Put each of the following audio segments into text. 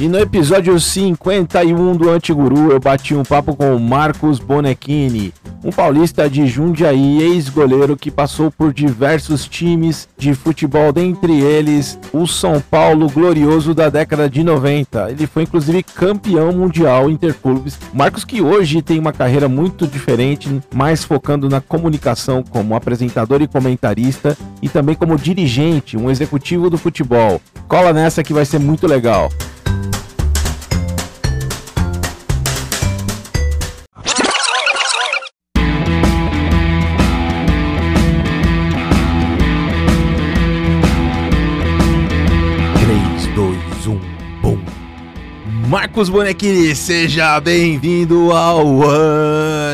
E no episódio 51 do Antiguru eu bati um papo com o Marcos Bonechini, um paulista de Jundiaí, ex-goleiro que passou por diversos times de futebol, dentre eles o São Paulo glorioso da década de 90. Ele foi inclusive campeão mundial interclubes. Marcos que hoje tem uma carreira muito diferente, mais focando na comunicação como apresentador e comentarista e também como dirigente, um executivo do futebol. Cola nessa que vai ser muito legal. Marcos Bonequini, seja bem-vindo ao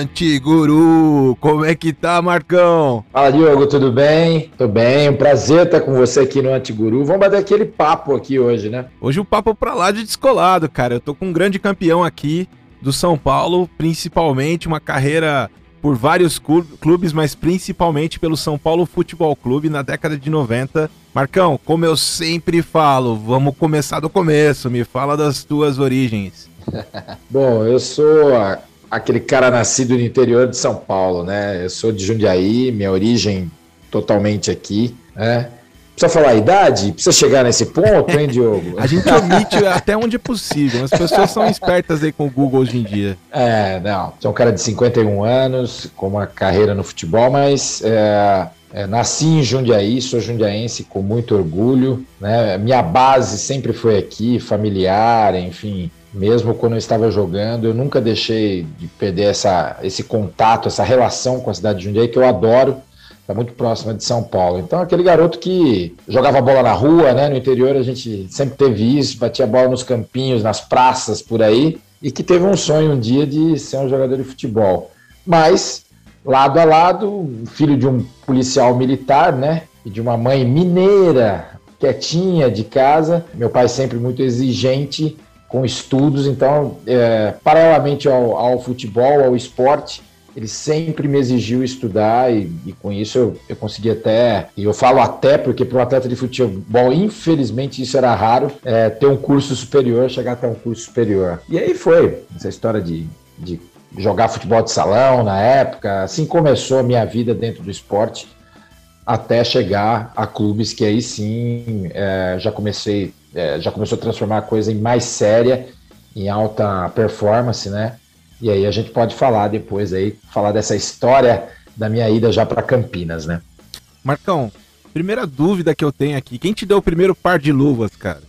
Antiguru. Como é que tá, Marcão? Fala, Diogo, tudo bem? Tudo bem, um prazer estar com você aqui no Antiguru. Vamos bater aquele papo aqui hoje, né? Hoje o papo pra lá de descolado, cara. Eu tô com um grande campeão aqui do São Paulo, principalmente uma carreira por vários clubes, mas principalmente pelo São Paulo Futebol Clube na década de 90. Marcão, como eu sempre falo, vamos começar do começo. Me fala das tuas origens. Bom, eu sou aquele cara nascido no interior de São Paulo, né? Eu sou de Jundiaí, minha origem totalmente aqui, né? Precisa falar a idade? Precisa chegar nesse ponto, hein, Diogo? a gente omite até onde é possível. As pessoas são espertas aí com o Google hoje em dia. É, não. Sou um cara de 51 anos, com uma carreira no futebol, mas é, é, nasci em Jundiaí, sou jundiaense com muito orgulho. Né? Minha base sempre foi aqui, familiar, enfim. Mesmo quando eu estava jogando, eu nunca deixei de perder essa, esse contato, essa relação com a cidade de Jundiaí, que eu adoro está muito próxima de São Paulo. Então, aquele garoto que jogava bola na rua, né? No interior a gente sempre teve isso, batia bola nos campinhos, nas praças por aí, e que teve um sonho um dia de ser um jogador de futebol. Mas, lado a lado, filho de um policial militar, né? E de uma mãe mineira, quietinha de casa, meu pai sempre muito exigente com estudos, então, é, paralelamente ao, ao futebol, ao esporte, ele sempre me exigiu estudar e, e com isso eu, eu consegui até, e eu falo até porque para um atleta de futebol, infelizmente isso era raro, é, ter um curso superior, chegar até um curso superior. E aí foi essa história de, de jogar futebol de salão na época, assim começou a minha vida dentro do esporte, até chegar a clubes que aí sim é, já comecei, é, já começou a transformar a coisa em mais séria, em alta performance, né? E aí a gente pode falar depois aí, falar dessa história da minha ida já para Campinas, né? Marcão, primeira dúvida que eu tenho aqui, quem te deu o primeiro par de luvas, cara?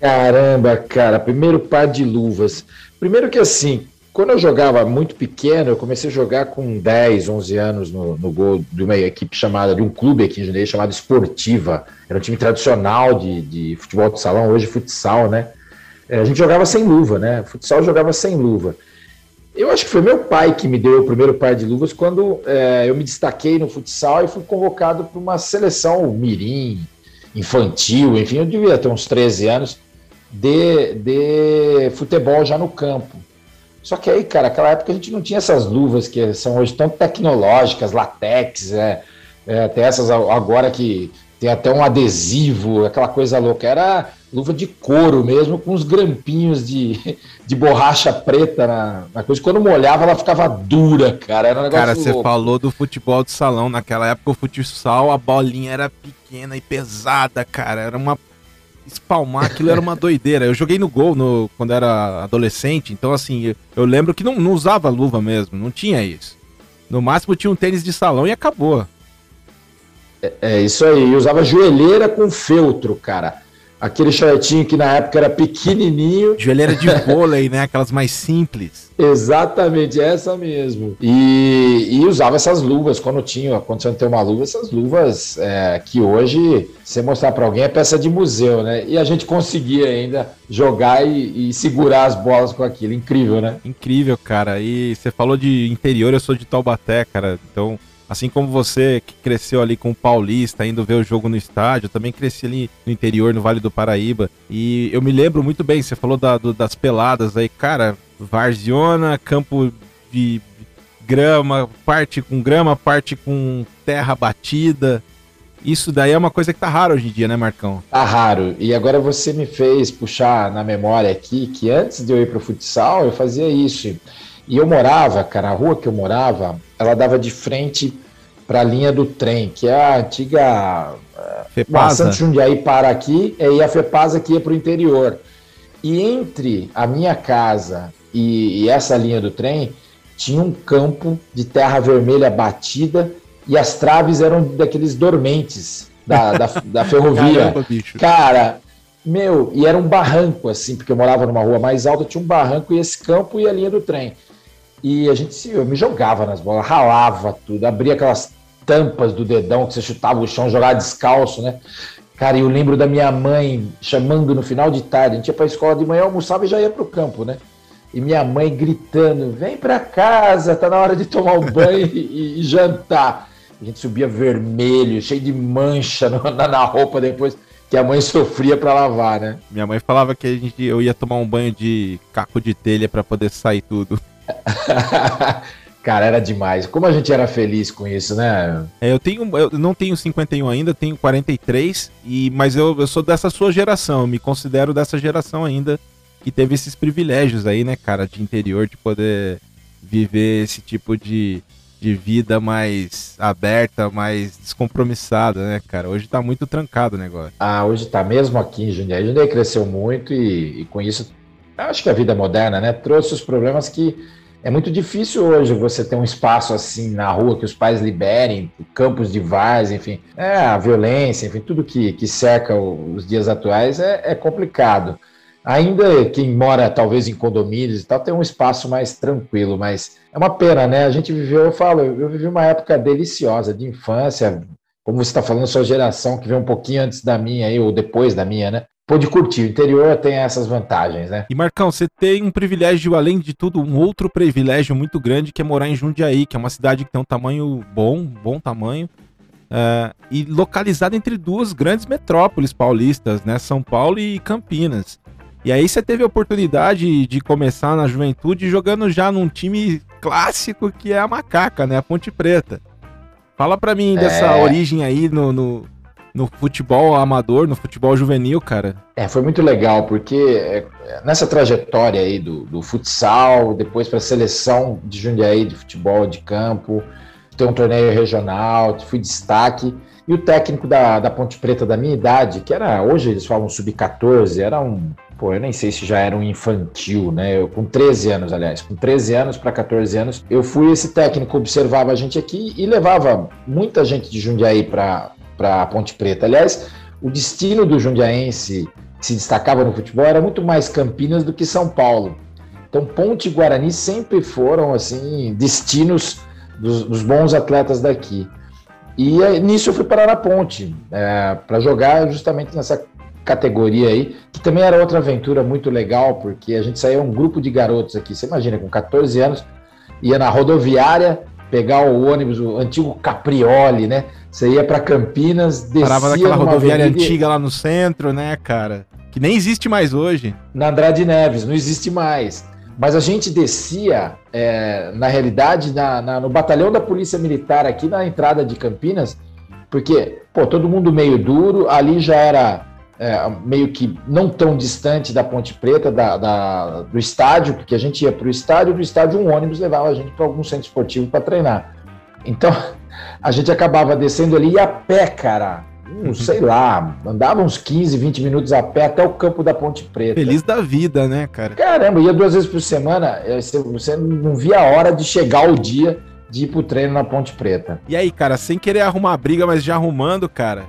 Caramba, cara, primeiro par de luvas. Primeiro que assim, quando eu jogava muito pequeno, eu comecei a jogar com 10, 11 anos no, no gol de uma equipe chamada, de um clube aqui em Jundiaí chamado Esportiva. Era um time tradicional de, de futebol de salão, hoje futsal, né? É, a gente jogava sem luva, né? Futsal jogava sem luva. Eu acho que foi meu pai que me deu o primeiro par de luvas quando é, eu me destaquei no futsal e fui convocado para uma seleção mirim, infantil, enfim, eu devia ter uns 13 anos, de, de futebol já no campo. Só que aí, cara, naquela época a gente não tinha essas luvas que são hoje tão tecnológicas, latex, é, é, até essas agora que tem até um adesivo, aquela coisa louca. Era luva de couro mesmo, com uns grampinhos de, de borracha preta na, na coisa. Quando molhava, ela ficava dura, cara. Era um negócio Cara, você falou do futebol de salão. Naquela época, o futsal, a bolinha era pequena e pesada, cara. Era uma. Espalmar aquilo era uma doideira. Eu joguei no gol no, quando era adolescente, então assim, eu, eu lembro que não, não usava luva mesmo, não tinha isso. No máximo tinha um tênis de salão e acabou. É, é isso aí, eu usava joelheira com feltro, cara aquele shortinho que na época era pequenininho. Joelheira de vôlei, né? Aquelas mais simples. Exatamente, essa mesmo. E, e usava essas luvas quando tinha, quando você não tem uma luva, essas luvas é, que hoje, você mostrar para alguém, é peça de museu, né? E a gente conseguia ainda jogar e, e, segurar as bolas com aquilo. Incrível, né? Incrível, cara. E você falou de interior, eu sou de Taubaté, cara. Então Assim como você que cresceu ali com o Paulista, indo ver o jogo no estádio, eu também cresci ali no interior, no Vale do Paraíba. E eu me lembro muito bem, você falou da, do, das peladas aí, cara, Varziona, campo de grama, parte com grama, parte com terra batida. Isso daí é uma coisa que tá raro hoje em dia, né, Marcão? Tá raro. E agora você me fez puxar na memória aqui que antes de eu ir pro futsal, eu fazia isso. E eu morava, cara, a rua que eu morava, ela dava de frente para a linha do trem, que é a antiga Fepasa. Santos Jundiaí para aqui, e a Fepasa que ia para o interior. E entre a minha casa e, e essa linha do trem, tinha um campo de terra vermelha batida e as traves eram daqueles dormentes da, da, da ferrovia. Caramba, Cara, meu, e era um barranco, assim, porque eu morava numa rua mais alta, tinha um barranco e esse campo e a linha do trem. E a gente eu me jogava nas bolas, ralava tudo, abria aquelas tampas do dedão que você chutava o chão, jogava descalço, né? Cara, eu lembro da minha mãe chamando no final de tarde, a gente ia para a escola de manhã, almoçava e já ia para o campo, né? E minha mãe gritando: vem para casa, tá na hora de tomar um banho e, e, jantar. A gente subia vermelho, cheio de mancha na, na, roupa depois que a mãe sofria para lavar, né? Minha mãe falava que a gente, eu ia tomar um banho de caco de telha para poder sair tudo. Cara, era demais. Como a gente era feliz com isso, né? É, eu tenho, eu não tenho 51 ainda, tenho 43, e, mas eu, eu sou dessa sua geração, me considero dessa geração ainda que teve esses privilégios aí, né, cara, de interior, de poder viver esse tipo de, de vida mais aberta, mais descompromissada, né, cara? Hoje tá muito trancado o negócio. Ah, hoje tá mesmo aqui em Jundiaí. Jundiaí cresceu muito e, e com isso, acho que a vida moderna, né, trouxe os problemas que é muito difícil hoje você ter um espaço assim na rua que os pais liberem, campos de vaz, enfim. É, a violência, enfim, tudo que, que cerca os dias atuais é, é complicado. Ainda quem mora talvez em condomínios e tal tem um espaço mais tranquilo, mas é uma pena, né? A gente viveu, eu falo, eu vivi uma época deliciosa de infância, como você está falando, sua geração que veio um pouquinho antes da minha aí, ou depois da minha, né? Pôde curtir. O interior tem essas vantagens, né? E Marcão, você tem um privilégio, além de tudo, um outro privilégio muito grande que é morar em Jundiaí, que é uma cidade que tem um tamanho bom, bom tamanho, uh, e localizada entre duas grandes metrópoles paulistas, né? São Paulo e Campinas. E aí você teve a oportunidade de começar na juventude jogando já num time clássico que é a Macaca, né? A Ponte Preta. Fala pra mim dessa é... origem aí no, no no futebol amador, no futebol juvenil, cara? É, foi muito legal, porque é, nessa trajetória aí do, do futsal, depois para a seleção de Jundiaí de futebol de campo, ter um torneio regional, fui destaque. E o técnico da, da Ponte Preta da minha idade, que era, hoje eles falam sub-14, era um, pô, eu nem sei se já era um infantil, né? Eu, com 13 anos, aliás, com 13 anos para 14 anos, eu fui esse técnico, observava a gente aqui e levava muita gente de Jundiaí para para Ponte Preta. Aliás, o destino do jundiaense que se destacava no futebol era muito mais Campinas do que São Paulo. Então, Ponte e Guarani sempre foram assim destinos dos, dos bons atletas daqui. E nisso eu fui parar na Ponte é, para jogar justamente nessa categoria aí, que também era outra aventura muito legal, porque a gente saía um grupo de garotos aqui. Você imagina, com 14 anos, ia na rodoviária pegar o ônibus, o antigo Caprioli, né? Você ia para Campinas, descia Parava naquela rodoviária avenida... antiga lá no centro, né, cara? Que nem existe mais hoje. Na Andrade Neves, não existe mais. Mas a gente descia, é, na realidade, na, na, no batalhão da Polícia Militar aqui na entrada de Campinas, porque, pô, todo mundo meio duro, ali já era é, meio que não tão distante da Ponte Preta, da, da do estádio, porque a gente ia para o estádio, do estádio um ônibus levava a gente para algum centro esportivo para treinar. Então, a gente acabava descendo ali e a pé, cara. Não sei lá, andava uns 15, 20 minutos a pé até o campo da Ponte Preta. Feliz da vida, né, cara? Caramba, ia duas vezes por semana, eh, você não via a hora de chegar o dia de ir pro treino na Ponte Preta. E aí, cara, sem querer arrumar briga, mas já arrumando, cara,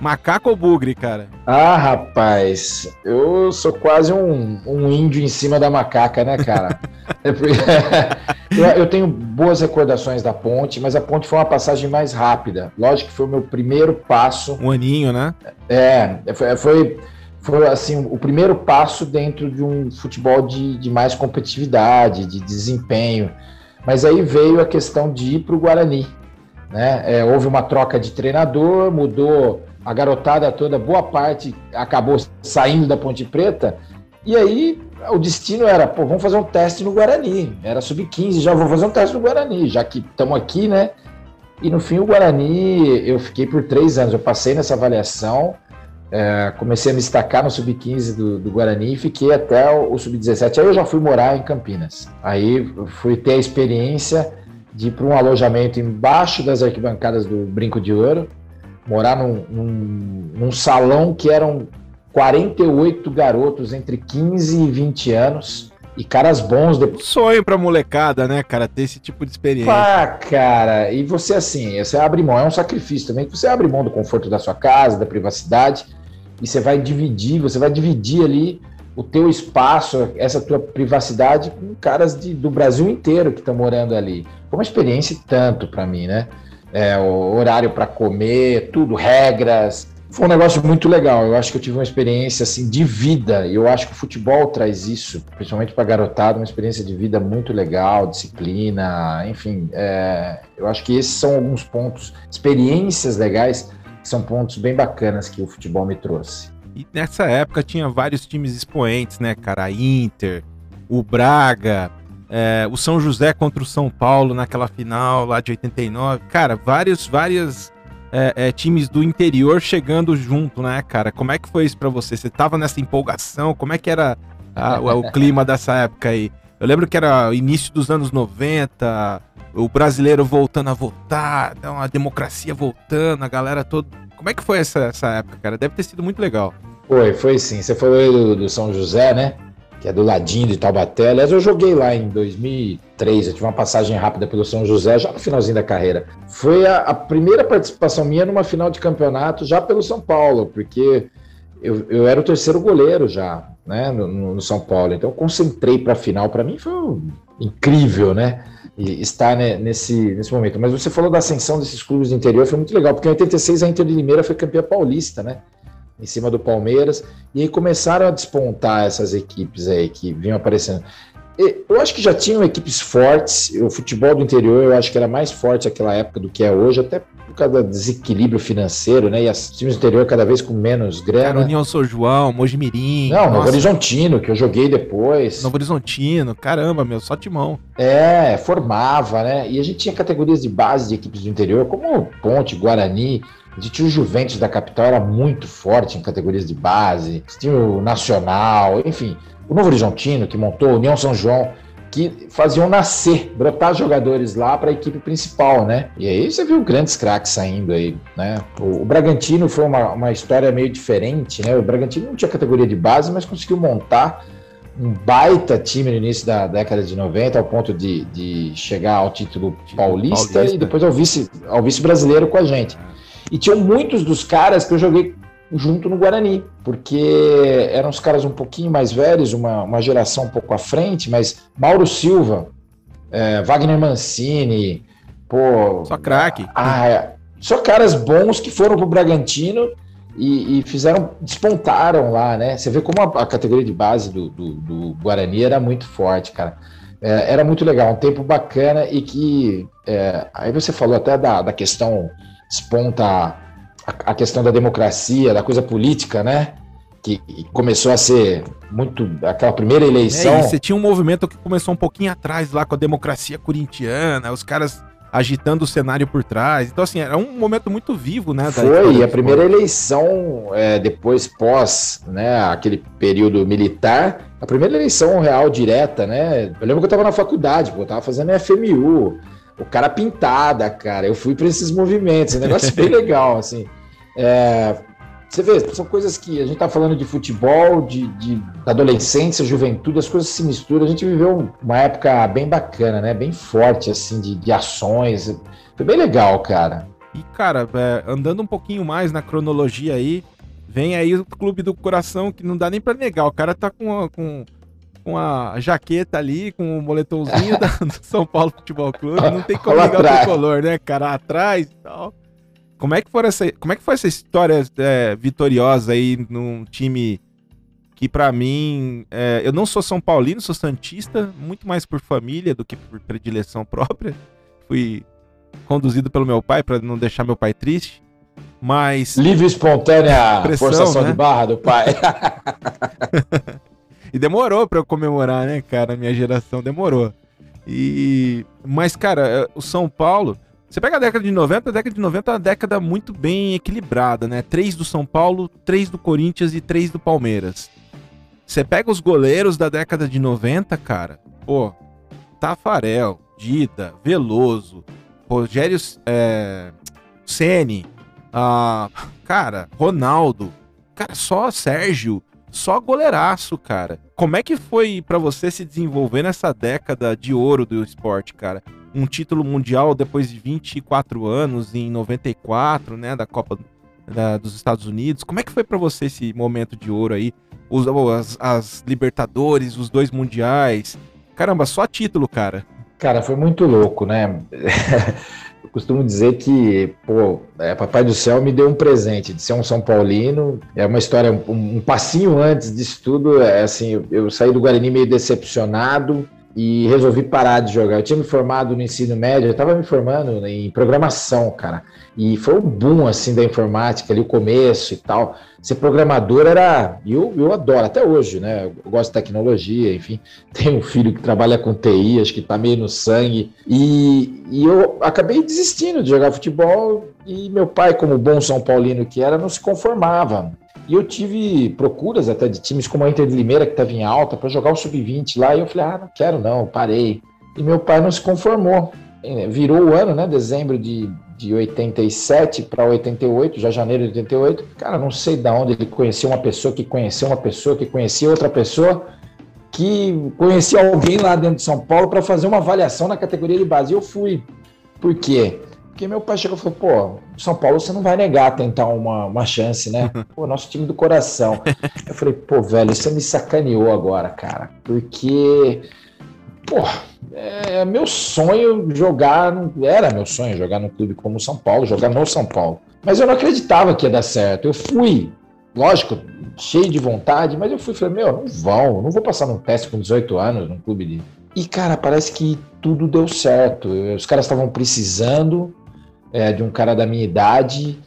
Macaco ou bugre, cara? Ah, rapaz, eu sou quase um, um índio em cima da macaca, né, cara? eu, eu, tenho boas recordações da ponte, mas a ponte foi uma passagem mais rápida. Lógico que foi o meu primeiro passo. Um aninho, né? É, foi, foi, foi assim, o primeiro passo dentro de um futebol de, de mais competitividade, de desempenho. Mas aí veio a questão de ir para o Guarani. Né? É, houve uma troca de treinador, mudou a garotada toda, boa parte acabou saindo da Ponte Preta. E aí o destino era, pô, vamos fazer um teste no Guarani. Era sub-15, já vou fazer um teste no Guarani, já que estamos aqui, né? E no fim, o Guarani, eu fiquei por três anos. Eu passei nessa avaliação, é, comecei a me destacar no sub-15 do, do, Guarani e fiquei até o, o sub-17. Aí eu já fui morar em Campinas. Aí fui ter a experiência de ir para um alojamento embaixo das arquibancadas do Brinco de Ouro, morar num, num, num salão que eram 48 garotos entre 15 e 20 anos e caras bons. De... Sonho pra molecada, né, cara, ter esse tipo de experiência. Ah, cara, e você assim, você abre mão, é um sacrifício também, que você abre mão do conforto da sua casa, da privacidade, e você vai dividir, você vai dividir ali o teu espaço, essa tua privacidade com caras de, do Brasil inteiro que estão morando ali. Foi uma experiência tanto para mim, né? É, horário para comer, tudo, regras, foi um negócio muito legal. Eu acho que eu tive uma experiência assim de vida. E eu acho que o futebol traz isso, principalmente para garotada, uma experiência de vida muito legal, disciplina, enfim. É, eu acho que esses são alguns pontos, experiências legais, que são pontos bem bacanas que o futebol me trouxe. E nessa época tinha vários times expoentes, né, cara? A Inter, o Braga, é, o São José contra o São Paulo naquela final lá de 89. Cara, vários, várias é, é, times do interior chegando junto, né, cara? Como é que foi isso para você? Você tava nessa empolgação? Como é que era a, o clima dessa época aí? Eu lembro que era o início dos anos 90, o brasileiro voltando a votar, então a democracia voltando, a galera toda. Como é que foi essa, essa época, cara? Deve ter sido muito legal. Foi, foi sim. Você falou do, do São José, né? Que é do ladinho de Taubaté. Aliás, eu joguei lá em 2003, eu tive uma passagem rápida pelo São José, já no finalzinho da carreira. Foi a, a primeira participação minha numa final de campeonato já pelo São Paulo, porque eu, eu era o terceiro goleiro já, né, no, no São Paulo. Então, eu concentrei para a final. Para mim foi incrível, né? Estar nesse, nesse momento. Mas você falou da ascensão desses clubes do interior, foi muito legal, porque em 86 a Inter de Limeira foi campeã paulista, né? Em cima do Palmeiras, e aí começaram a despontar essas equipes aí que vinham aparecendo. Eu acho que já tinham equipes fortes, o futebol do interior eu acho que era mais forte naquela época do que é hoje, até por causa do desequilíbrio financeiro, né? E os times do interior cada vez com menos grana. Era União São João, Mojimirim. Não, nossa. Novo Horizontino, que eu joguei depois. Novo Horizontino, caramba, meu, só timão. É, formava, né? E a gente tinha categorias de base de equipes do interior, como Ponte, Guarani, a gente tinha o Juventus da capital, era muito forte em categorias de base, tinha o Nacional, enfim. O Novo Horizontino, que montou, a União São João, que faziam nascer, brotar jogadores lá para a equipe principal, né? E aí você viu grandes craques saindo aí, né? O, o Bragantino foi uma, uma história meio diferente, né? O Bragantino não tinha categoria de base, mas conseguiu montar um baita time no início da década de 90, ao ponto de, de chegar ao título paulista, paulista. e depois ao vice, ao vice brasileiro com a gente. E tinham muitos dos caras que eu joguei junto no Guarani, porque eram os caras um pouquinho mais velhos, uma, uma geração um pouco à frente, mas Mauro Silva, é, Wagner Mancini, pô. Só craque. Ah, é, só caras bons que foram pro Bragantino e, e, fizeram, despontaram lá, né? Você vê como a, a categoria de base do, do, do, Guarani era muito forte, cara. É, era muito legal, um tempo bacana e que. É, aí você falou até da, da questão desponta a, a, questão da democracia, da coisa política, né? Que começou a ser muito. aquela primeira eleição. É, você tinha um movimento que começou um pouquinho atrás lá com a democracia corintiana, os caras agitando o cenário por trás. Então, assim, era um momento muito vivo, né? Foi, a primeira eleição, é, depois pós né, aquele período militar, a primeira eleição real direta, né? Eu lembro que eu estava na faculdade, pô, eu tava fazendo FMU o cara pintada, cara. Eu fui para esses movimentos, um negócio bem legal, assim. É, você vê, são coisas que a gente tá falando de futebol, de, de adolescência, juventude, as coisas se misturam. A gente viveu uma época bem bacana, né? Bem forte, assim, de, de ações. Foi bem legal, cara. E, cara, é, andando um pouquinho mais na cronologia aí, vem aí o Clube do Coração, que não dá nem para negar. O cara tá com, com com a jaqueta ali, com o moletomzinho da, do São Paulo Futebol Clube. Não tem como ligar o tricolor, né, cara? Atrás e tal. Como é que foi essa, como é que foi essa história é, vitoriosa aí num time que para mim, é, eu não sou São Paulino, sou Santista, muito mais por família do que por predileção própria. Fui conduzido pelo meu pai para não deixar meu pai triste. Mas. Livre espontânea pressão, forçação né? de barra do pai. E demorou para eu comemorar, né, cara? Minha geração demorou. E mas cara, é, o São Paulo Você pega a década de 90, a década de 90 é uma década muito bem equilibrada, né? Três do São Paulo, três do Corinthians e três do Palmeiras. Você pega os goleiros da década de 90, cara, pô, Tafarel, Dida, Veloso, Rogério é, Ceni, ah, cara, Ronaldo, cara, só Sérgio, só goleiraço, cara. Como é que foi para você se desenvolver nessa década de ouro do esporte, cara? um título mundial depois de 24 anos, em 94, né, da Copa da, dos Estados Unidos. Como é que foi para você esse momento de ouro aí? Os, as, as Libertadores, os dois mundiais. Caramba, só título, cara. Cara, foi muito louco, né? Eu costumo dizer que, pô, é, Papai do Céu me deu um presente de ser um São Paulino. É uma história, um, um passinho antes disso tudo. É assim, eu, eu saí do Guarani meio decepcionado e resolvi parar de jogar. Eu tinha me formado no ensino médio, eu estava me formando em programação, cara. E foi um boom assim da informática ali, o começo e tal. Ser programador era. Eu, eu adoro, até hoje, né? Eu gosto de tecnologia, enfim. Tenho um filho que trabalha com TI, acho que tá meio no sangue. E, e eu acabei desistindo de jogar futebol. E meu pai, como bom São Paulino que era, não se conformava. E eu tive procuras até de times como a Inter de Limeira, que estava em alta, para jogar o sub-20 lá. E eu falei, ah, não quero não, parei. E meu pai não se conformou. Virou o ano, né? Dezembro de, de 87 para 88, já janeiro de 88. Cara, não sei de onde ele conheceu uma pessoa que conheceu uma pessoa que conhecia outra pessoa que conhecia alguém lá dentro de São Paulo para fazer uma avaliação na categoria de base. E eu fui. Por quê? Porque meu pai chegou e falou, pô, São Paulo você não vai negar tentar uma, uma chance, né? Pô, nosso time do coração. Eu falei, pô, velho, você me sacaneou agora, cara. Porque, pô, é meu sonho jogar, era meu sonho jogar num clube como o São Paulo, jogar no São Paulo. Mas eu não acreditava que ia dar certo. Eu fui, lógico, cheio de vontade, mas eu fui, falei, meu, não vão, não vou passar num teste com 18 anos num clube de... E, cara, parece que tudo deu certo. Os caras estavam precisando, é, de um cara da minha idade.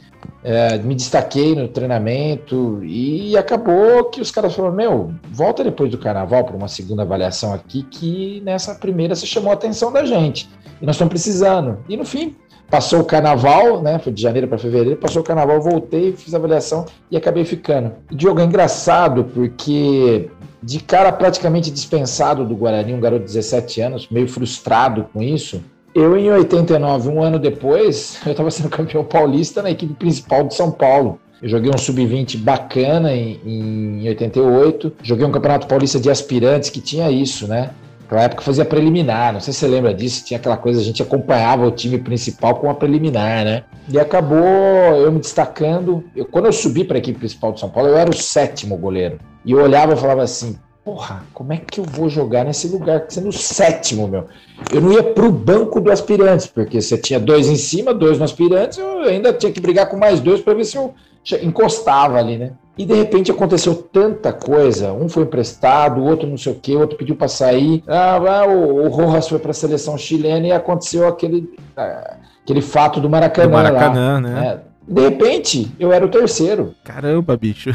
É, me destaquei no treinamento e acabou que os caras falaram: Meu, volta depois do carnaval para uma segunda avaliação aqui, que nessa primeira você chamou a atenção da gente e nós estamos precisando. E no fim, passou o carnaval, né? Foi de janeiro para fevereiro, passou o carnaval, voltei, fiz a avaliação e acabei ficando. E Diogo, é engraçado porque de cara praticamente dispensado do Guarani, um garoto de 17 anos, meio frustrado com isso eu, em 89, um ano depois, eu estava sendo campeão paulista na equipe principal de São Paulo. Eu joguei um sub-20 bacana em, em 88. Joguei um campeonato paulista de aspirantes que tinha isso, né? Naquela época fazia preliminar, não sei se você lembra disso, tinha aquela coisa, a gente acompanhava o time principal com a preliminar, né? E acabou eu me destacando. Eu, quando eu subi para a equipe principal de São Paulo, eu era o sétimo goleiro. E eu olhava e falava assim: porra, como é que eu vou jogar nesse lugar sendo o sétimo, meu? Eu não ia pro banco do aspirantes, porque você tinha dois em cima, dois no aspirantes, eu ainda tinha que brigar com mais dois para ver se eu encostava ali, né? E de repente aconteceu tanta coisa. Um foi emprestado, o outro não sei o quê, o outro pediu para sair. Ah, ah, o, o Rojas foi para a seleção chilena e aconteceu aquele, ah, aquele fato do Maracanã. Do Maracanã, lá, né? né? De repente, eu era o terceiro. Caramba, bicho.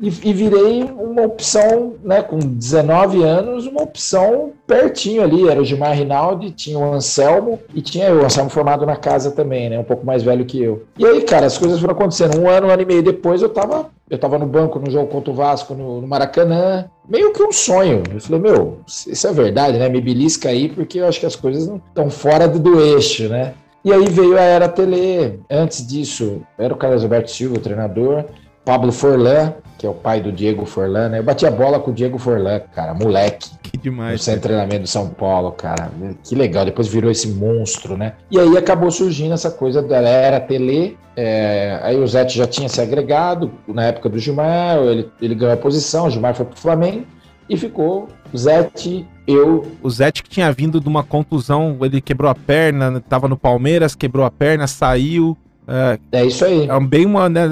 e, e, virei uma opção, né, com 19 anos, uma opção pertinho ali. Era o Gilmar Rinaldi, tinha o Anselmo e tinha o Anselmo formado na casa também, né, um pouco mais velho que eu. E aí, cara, as coisas foram acontecendo. Um ano, um ano e meio depois, eu tava, eu tava no banco no jogo contra o Vasco, no, no Maracanã. Meio que um sonho. Eu falei, meu, isso é verdade, né? Me belisca aí, porque eu acho que as coisas não estão fora do, do eixo, né? E aí veio a Era Tele. Antes disso, era o Carlos Alberto Silva, o treinador. Pablo Forlan, que é o pai do Diego Forlan, né? Eu bati a bola com o Diego Forlan, cara, moleque. Que demais. No centro de treinamento do São Paulo, cara. Que legal. Depois virou esse monstro, né? E aí acabou surgindo essa coisa da Era Tele. É... aí o Zete já tinha se agregado na época do Gilmar, ele, ele ganhou a posição, o Gilmar foi pro Flamengo e ficou Zete, eu. O Zete que tinha vindo de uma contusão, ele quebrou a perna, tava no Palmeiras, quebrou a perna, saiu. É, é isso aí. É bem uma, né,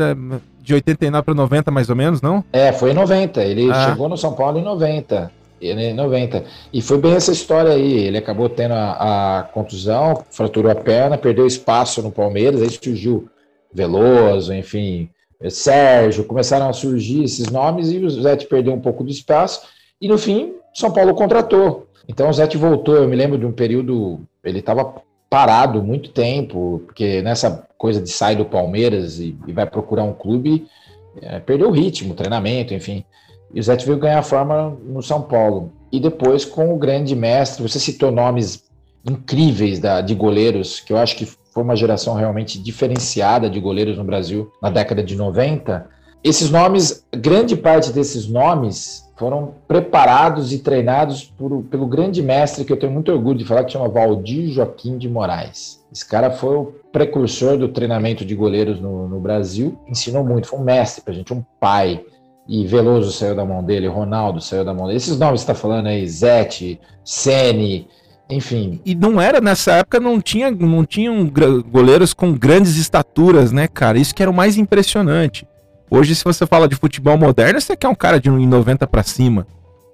de 89 para 90 mais ou menos, não? É, foi em 90. Ele ah. chegou no São Paulo em 90. Ele, 90. E foi bem essa história aí. Ele acabou tendo a, a contusão, fraturou a perna, perdeu espaço no Palmeiras, aí surgiu Veloso, enfim, Sérgio, começaram a surgir esses nomes e o Zete perdeu um pouco de espaço. E no fim, São Paulo contratou. Então o Zete voltou, eu me lembro de um período, ele estava parado muito tempo, porque nessa coisa de sair do Palmeiras e, e vai procurar um clube, é, perdeu o ritmo, treinamento, enfim. E o Zete veio ganhar forma no São Paulo. E depois com o grande mestre, você citou nomes incríveis da, de goleiros, que eu acho que foi uma geração realmente diferenciada de goleiros no Brasil na década de 90. Esses nomes, grande parte desses nomes foram preparados e treinados por, pelo grande mestre que eu tenho muito orgulho de falar, que chama Valdir Joaquim de Moraes. Esse cara foi o precursor do treinamento de goleiros no, no Brasil, ensinou muito, foi um mestre pra gente, um pai. E Veloso saiu da mão dele, Ronaldo saiu da mão dele. Esses nomes que você está falando aí, Zete, Sene, enfim. E não era, nessa época, não tinha, não tinham goleiros com grandes estaturas, né, cara? Isso que era o mais impressionante. Hoje, se você fala de futebol moderno, você quer um cara de 1,90 para cima.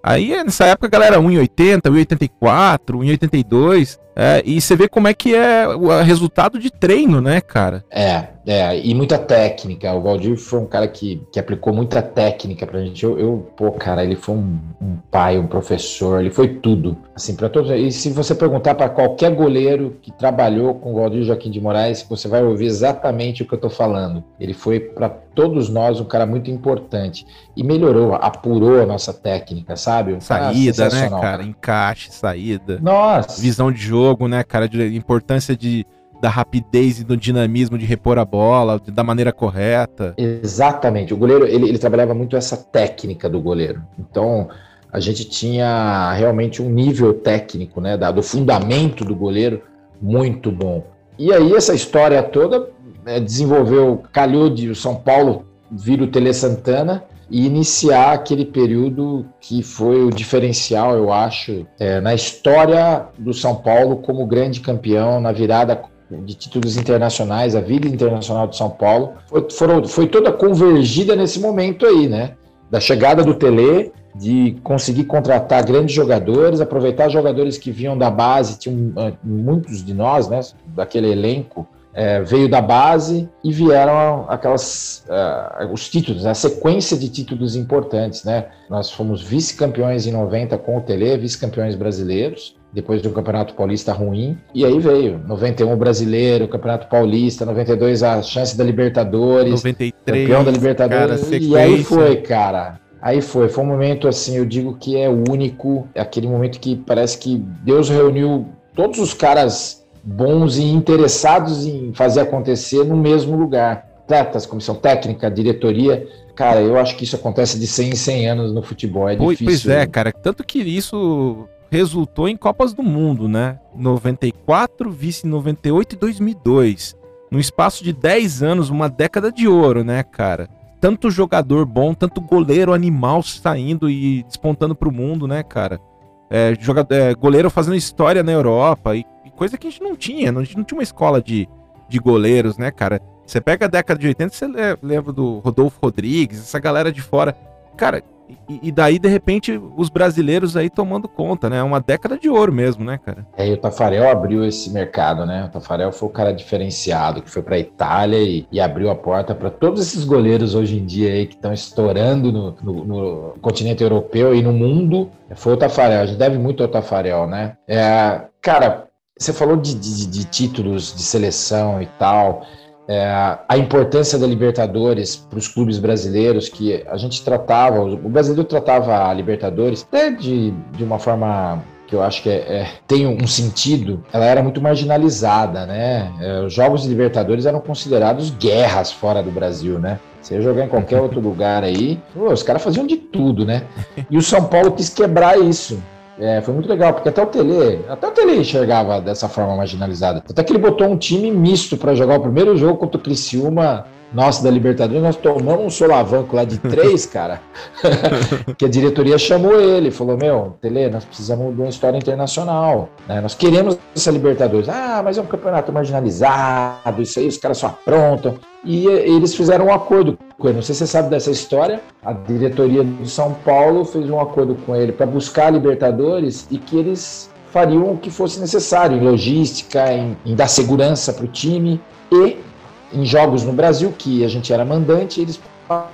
Aí, nessa época, a galera 1,80, 1,84, 1,82. É, e você vê como é que é o resultado de treino, né, cara? É, é, e muita técnica. O Valdir foi um cara que, que aplicou muita técnica pra gente. Eu, eu pô, cara, ele foi um, um, pai, um professor, ele foi tudo. Assim, para todos. E se você perguntar para qualquer goleiro que trabalhou com o Valdir Joaquim de Moraes, você vai ouvir exatamente o que eu tô falando. Ele foi para todos nós um cara muito importante e melhorou, apurou a nossa técnica, sabe? Um saída, né, cara? Encaixe, saída. Nossa. Visão de jogo jogo, né, cara? De importância de, da rapidez e do dinamismo de repor a bola da maneira correta. Exatamente. O goleiro, ele, ele trabalhava muito essa técnica do goleiro. Então, a gente tinha realmente um nível técnico, né, do fundamento do goleiro muito bom. E aí, essa história toda é, desenvolveu, calhou de São Paulo vir o Tele Santana e iniciar aquele período que foi o diferencial, eu acho, é, na história do São Paulo como grande campeão na virada de títulos internacionais, a vida internacional de São Paulo, foi, foram, foi toda convergida nesse momento aí, né? Da chegada do Tele, de conseguir contratar grandes jogadores, aproveitar jogadores que vinham da base, tinham ah, muitos de nós, né, daquele elenco, é, veio da base e vieram aquelas uh, os títulos, a sequência de títulos importantes, né? Nós fomos vice-campeões em 90 com o Tele, vice-campeões brasileiros, depois de um campeonato paulista ruim, e aí veio 91 brasileiro, campeonato paulista, 92 a chance da Libertadores, 93, campeão da Libertadores, cara, e aí foi, cara. Aí foi, foi um momento assim, eu digo que é único, é aquele momento que parece que Deus reuniu todos os caras bons e interessados em fazer acontecer no mesmo lugar. Atletas, comissão técnica, diretoria. Cara, eu acho que isso acontece de 100 em 100 anos no futebol. É difícil. Pois é, cara. Tanto que isso resultou em Copas do Mundo, né? 94, vice 98 e 2002. No espaço de 10 anos, uma década de ouro, né, cara? Tanto jogador bom, tanto goleiro animal saindo e despontando pro mundo, né, cara? É, jogador, é, goleiro fazendo história na Europa e coisa que a gente não tinha. A gente não tinha uma escola de, de goleiros, né, cara? Você pega a década de 80, você lembra do Rodolfo Rodrigues, essa galera de fora. Cara, e, e, daí, de repente, os brasileiros aí tomando conta, né? É uma década de ouro mesmo, né, cara? É, e o Tafarel abriu esse mercado, né? O Tafarel foi o cara diferenciado, que foi pra Itália e, e abriu a porta para todos esses goleiros hoje em dia aí que estão estourando no, no, no, continente europeu e no mundo. Foi o Tafarel. A gente deve muito ao Tafarel, né? É, cara, você falou de, de, de títulos de seleção e tal, é, a importância da Libertadores para os clubes brasileiros, que a gente tratava, o brasileiro tratava a Libertadores até de, de uma forma que eu acho que é, é, tem um sentido, ela era muito marginalizada, né? É, os jogos de Libertadores eram considerados guerras fora do Brasil, né? Você ia jogar em qualquer outro lugar aí, pô, os caras faziam de tudo, né? E o São Paulo quis quebrar isso. É, foi muito legal, porque até o Tele, até o Tele enxergava dessa forma marginalizada. Até que ele botou um time misto para jogar o primeiro jogo contra o Criciúma, nossa, da Libertadores, nós tomamos um solavanco lá de três, cara. que a diretoria chamou ele, falou: Meu, Tele, nós precisamos de uma história internacional. Né? Nós queremos essa Libertadores. Ah, mas é um campeonato marginalizado, isso aí os caras só aprontam. E eles fizeram um acordo com ele. Não sei se você sabe dessa história. A diretoria do São Paulo fez um acordo com ele para buscar a Libertadores e que eles fariam o que fosse necessário em logística, em, em dar segurança para o time e em jogos no Brasil, que a gente era mandante, eles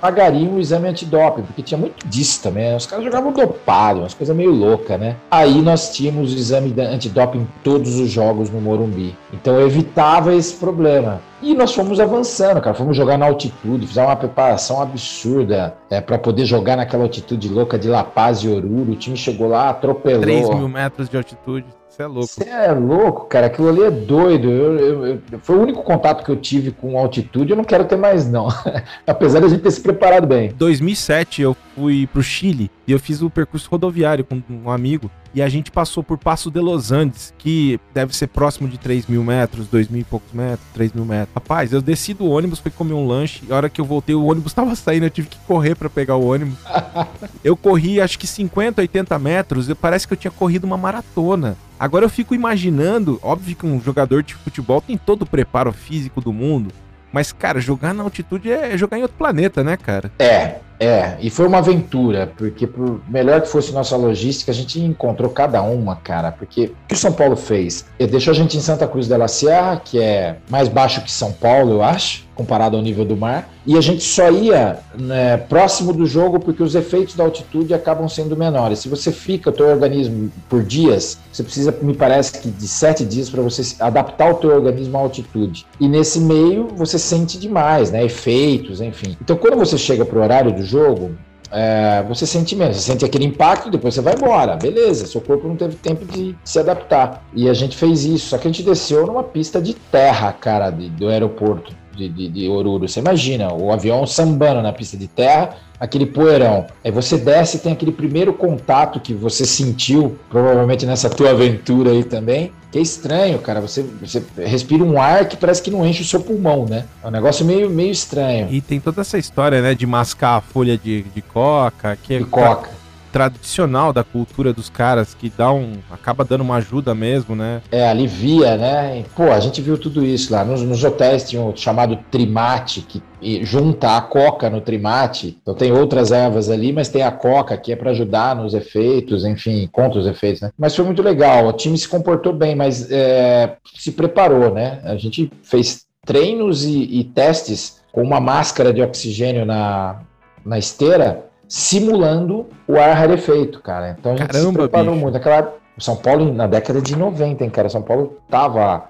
pagariam o exame antidoping, porque tinha muito disso também. Né? Os caras jogavam dopado, umas coisas meio loucas, né? Aí nós tínhamos o exame antidoping em todos os jogos no Morumbi. Então evitava esse problema. E nós fomos avançando, cara. Fomos jogar na altitude, fizemos uma preparação absurda é, para poder jogar naquela altitude louca de La Paz e Oruro. O time chegou lá, atropelou. 3 mil metros de altitude. Você é louco. Você é louco, cara. Aquilo ali é doido. Eu, eu, eu, foi o único contato que eu tive com altitude. Eu não quero ter mais, não. Apesar de a gente ter se preparado bem. 2007, eu fui pro Chile e eu fiz o percurso rodoviário com um amigo. E a gente passou por Passo de Los Andes, que deve ser próximo de 3 mil metros, 2 mil e poucos metros, 3 mil metros. Rapaz, eu desci do ônibus, fui comer um lanche, e a hora que eu voltei, o ônibus tava saindo, eu tive que correr para pegar o ônibus. eu corri acho que 50, 80 metros, e parece que eu tinha corrido uma maratona. Agora eu fico imaginando, óbvio que um jogador de futebol tem todo o preparo físico do mundo, mas, cara, jogar na altitude é jogar em outro planeta, né, cara? É, é, e foi uma aventura, porque por melhor que fosse nossa logística, a gente encontrou cada uma, cara, porque o que o São Paulo fez? Ele deixou a gente em Santa Cruz de la Sierra, que é mais baixo que São Paulo, eu acho, comparado ao nível do mar, e a gente só ia né, próximo do jogo porque os efeitos da altitude acabam sendo menores. Se você fica o teu organismo por dias, você precisa, me parece que de sete dias para você adaptar o teu organismo à altitude. E nesse meio você sente demais, né, efeitos, enfim. Então quando você chega para o horário do jogo, é, você sente menos, você sente aquele impacto, depois você vai embora, beleza, seu corpo não teve tempo de se adaptar. E a gente fez isso, só que a gente desceu numa pista de terra, cara, de, do aeroporto de, de, de Oruro. Você imagina, o avião sambando na pista de terra, aquele poeirão. Aí você desce e tem aquele primeiro contato que você sentiu, provavelmente nessa tua aventura aí também, que é estranho, cara. Você, você respira um ar que parece que não enche o seu pulmão, né? É um negócio meio, meio estranho. E tem toda essa história, né, de mascar a folha de, de coca, que é de coca tradicional da cultura dos caras, que dá um. acaba dando uma ajuda mesmo, né? É, alivia, né? pô, a gente viu tudo isso lá. Nos, nos hotéis tinha o chamado trimate, que junta a coca no trimate. Então tem outras ervas ali, mas tem a coca que é para ajudar nos efeitos, enfim, contra os efeitos, né? Mas foi muito legal. O time se comportou bem, mas é, se preparou, né? A gente fez treinos e, e testes com uma máscara de oxigênio na, na esteira simulando o ar rarefeito, cara. Então a gente Caramba, se preparou bicho. muito. Aquela, São Paulo, na década de 90, hein, cara? São Paulo tava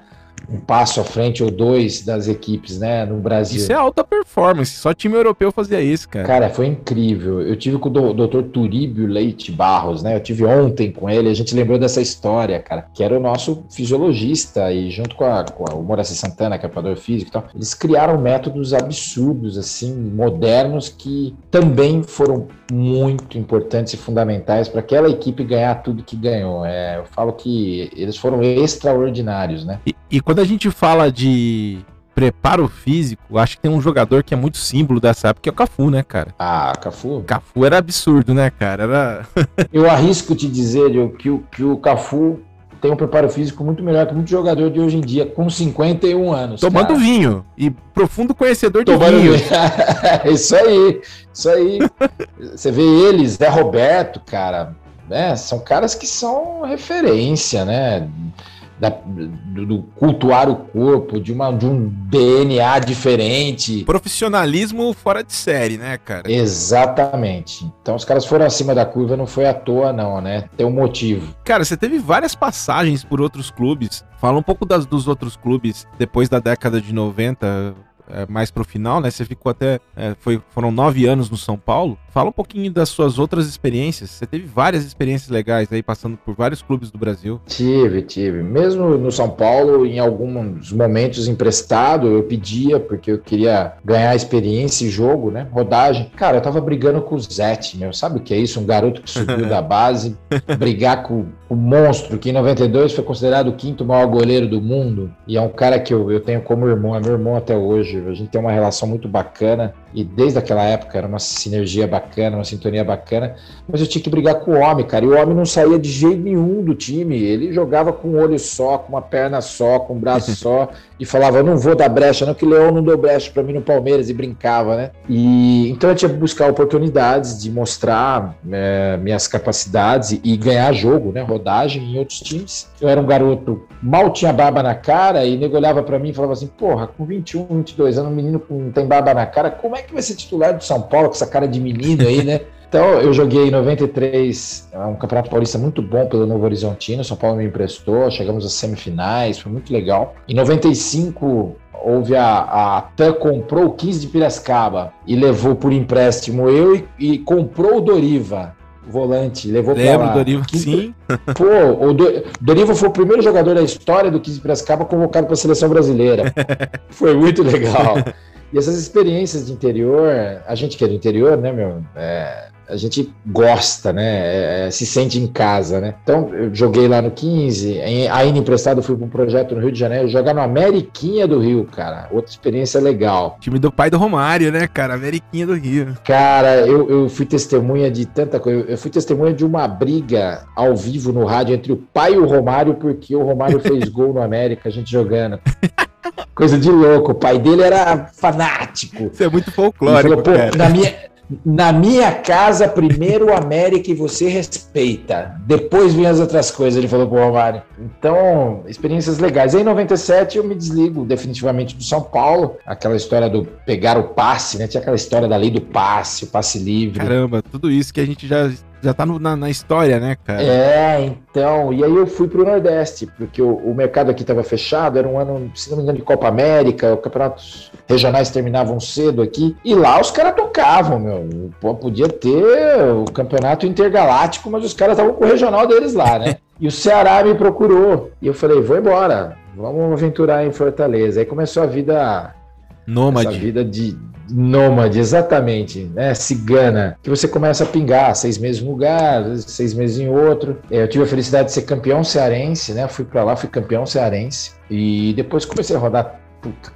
um passo à frente ou dois das equipes, né, no Brasil. Isso é alta performance, só time europeu fazia isso, cara. Cara, foi incrível. Eu tive com o Dr. Turíbio Leite Barros, né? Eu tive ontem com ele, a gente lembrou dessa história, cara, que era o nosso fisiologista e junto com, a, com a, o Moraci Santana, que é operador físico e tal, eles criaram métodos absurdos, assim, modernos que também foram muito importantes e fundamentais para aquela equipe ganhar tudo que ganhou. É, eu falo que eles foram extraordinários, né? E, e quando a gente fala de preparo físico, acho que tem um jogador que é muito símbolo dessa época, que é o Cafu, né, cara? Ah, Cafu? Cafu era absurdo, né, cara? Era... eu arrisco te dizer que, o, que o Cafu tem um preparo físico muito melhor que muito jogador de hoje em dia, com 51 anos. Tomando cara. vinho. E profundo conhecedor de Tomando vinho. isso aí, isso aí. Você vê eles, Zé Roberto, cara, né? São caras que são referência, né? Da, do, do, cultuar o corpo, de, uma, de um DNA diferente. Profissionalismo fora de série, né, cara? Exatamente. Então os caras foram acima da curva, não foi à toa, não, né? Tem um motivo. Cara, você teve várias passagens por outros clubes. Fala um pouco das, dos outros clubes depois da década de 90 é, mais pro final, né? Você ficou até. É, foi, foram nove anos no São Paulo. Fala um pouquinho das suas outras experiências. Você teve várias experiências legais aí, passando por vários clubes do Brasil. Tive, tive. Mesmo no São Paulo, em alguns momentos emprestado, eu pedia, porque eu queria ganhar experiência e jogo, né? Rodagem. Cara, eu tava brigando com o Zete, meu. Sabe o que é isso? Um garoto que subiu da base, brigar com o monstro, que em 92 foi considerado o quinto maior goleiro do mundo. E é um cara que eu, eu tenho como irmão, é meu irmão até hoje a gente tem uma relação muito bacana e desde aquela época era uma sinergia bacana, uma sintonia bacana, mas eu tinha que brigar com o homem, cara, e o homem não saía de jeito nenhum do time, ele jogava com um olho só, com uma perna só, com um braço só, e falava, eu não vou dar brecha, não, que o Leão não deu brecha para mim no Palmeiras, e brincava, né? E então eu tinha que buscar oportunidades de mostrar é, minhas capacidades e ganhar jogo, né, rodagem em outros times. Eu era um garoto, mal tinha barba na cara, e nego olhava para mim e falava assim, porra, com 21, 22 22 anos, um menino com tem barba na cara, como é que vai ser titular do São Paulo com essa cara de menino aí, né? Então, eu joguei em 93, é um campeonato paulista muito bom pelo Novo Horizontino. São Paulo me emprestou, chegamos às semifinais, foi muito legal. Em 95, houve a, a TAM comprou o 15 de Piracicaba e levou por empréstimo eu e, e comprou o Doriva, volante, levou para lá. Doriva, sim. Pô, o Do, Doriva foi o primeiro jogador da história do 15 de Piracicaba convocado para a seleção brasileira. foi muito legal. E essas experiências de interior, a gente que é do interior, né, meu, é, a gente gosta, né? É, é, se sente em casa, né? Então, eu joguei lá no 15, ainda emprestado fui para um projeto no Rio de Janeiro, jogar no Ameriquinha do Rio, cara. Outra experiência legal. Time do pai do Romário, né, cara? Ameriquinha do Rio. Cara, eu, eu fui testemunha de tanta coisa. Eu fui testemunha de uma briga ao vivo no rádio entre o pai e o Romário, porque o Romário fez gol no América, a gente jogando. Coisa de louco. O pai dele era fanático. Isso é muito folclórico. Falou, na minha, na minha casa, primeiro o América e você respeita. Depois vem as outras coisas, ele falou pro Romário. Então, experiências legais. Aí, em 97, eu me desligo definitivamente do São Paulo. Aquela história do pegar o passe, né? Tinha aquela história da lei do passe, o passe livre. Caramba, tudo isso que a gente já já tá no, na, na, história, né, cara? É, então. E aí eu fui pro Nordeste, porque o, o mercado aqui estava fechado, era um ano, se não me engano, de Copa América, os campeonatos regionais terminavam cedo aqui. E lá os caras tocavam, meu. Pô, podia ter o campeonato intergaláctico, mas os caras estavam com o regional deles lá, né? e o Ceará me procurou. E eu falei, vou embora, vamos aventurar em Fortaleza. Aí começou a vida. Nômade. Essa vida de, Nômade, exatamente, né? Cigana, que você começa a pingar seis meses em um lugar, seis meses em outro. É, eu tive a felicidade de ser campeão cearense, né? Fui para lá, fui campeão cearense e depois comecei a rodar. Puta,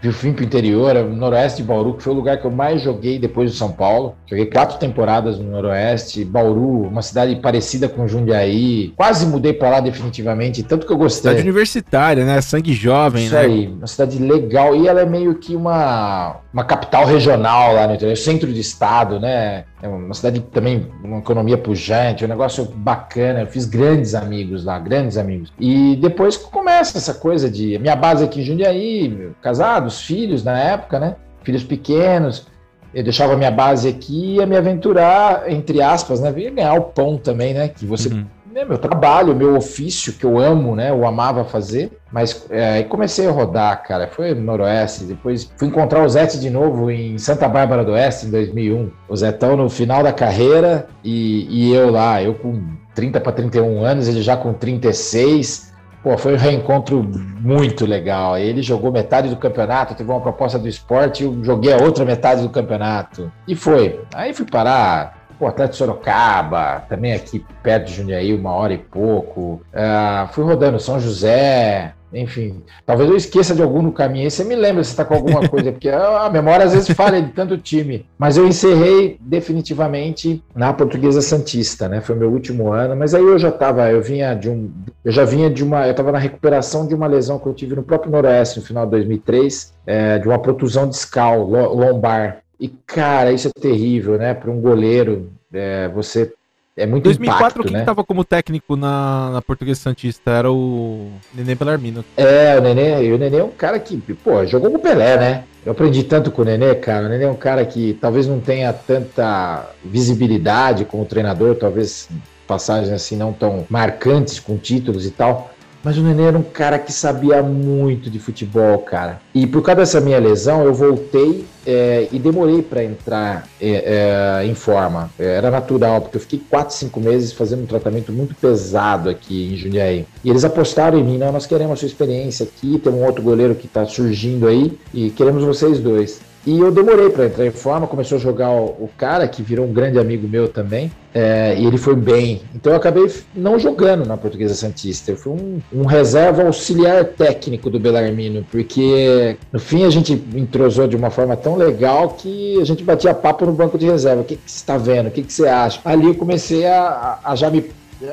vi o fim pro interior, noroeste de Bauru, que foi o lugar que eu mais joguei depois do São Paulo. Joguei quatro temporadas no noroeste. Bauru, uma cidade parecida com Jundiaí. Quase mudei para lá definitivamente, tanto que eu gostei. Cidade universitária, né? Sangue jovem, Isso né? Isso aí, uma cidade legal. E ela é meio que uma, uma capital regional lá no interior, centro de estado, né? É uma cidade também, uma economia pujante, um negócio bacana. Eu fiz grandes amigos lá, grandes amigos. E depois começa essa coisa de. Minha base aqui em Jundiaí, casados, filhos na época, né? Filhos pequenos. Eu deixava minha base aqui e ia me aventurar, entre aspas, né? Ia ganhar o pão também, né? Que você. Uhum. É meu trabalho, meu ofício que eu amo, né? Eu amava fazer. Mas é, comecei a rodar, cara. Foi no Noroeste. Depois fui encontrar o Zete de novo em Santa Bárbara do Oeste em 2001. O Zetão no final da carreira e, e eu lá. Eu com 30 para 31 anos, ele já com 36. Pô, foi um reencontro muito legal. Ele jogou metade do campeonato, teve uma proposta do esporte, eu joguei a outra metade do campeonato. E foi. Aí fui parar o Atlético Sorocaba, também aqui perto de Jundiaí, uma hora e pouco. Uh, fui rodando São José, enfim, talvez eu esqueça de algum no caminho. Aí você me lembra se está com alguma coisa, porque a memória às vezes falha de tanto time. Mas eu encerrei definitivamente na Portuguesa Santista, né? Foi meu último ano. Mas aí eu já estava, eu vinha de um, eu já vinha de uma, eu estava na recuperação de uma lesão que eu tive no próprio Noroeste no final de 2003, é, de uma protusão discal lombar. E cara, isso é terrível, né? Para um goleiro, é, você é muito 2004, impacto, quem né? estava como técnico na, na Portuguesa Santista? Era o Nenê Belarmino. É, o Nenê, e o Nenê é um cara que, pô, jogou com o Pelé, né? Eu aprendi tanto com o Nenê, cara. O Nenê é um cara que talvez não tenha tanta visibilidade como treinador, talvez passagens assim não tão marcantes com títulos e tal, mas o Nenê era um cara que sabia muito de futebol, cara. E por causa dessa minha lesão, eu voltei é, e demorei para entrar é, é, em forma. Era natural, porque eu fiquei 4, 5 meses fazendo um tratamento muito pesado aqui em Jundiaí. E eles apostaram em mim, não, nós queremos a sua experiência aqui, tem um outro goleiro que está surgindo aí e queremos vocês dois. E eu demorei para entrar em forma, começou a jogar o, o, cara, que virou um grande amigo meu também, é, e ele foi bem. Então eu acabei não jogando na Portuguesa Santista. Eu fui um, um, reserva auxiliar técnico do Belarmino, porque no fim a gente entrosou de uma forma tão legal que a gente batia papo no banco de reserva. O que, que você está vendo? O que, que você acha? Ali eu comecei a, a, já me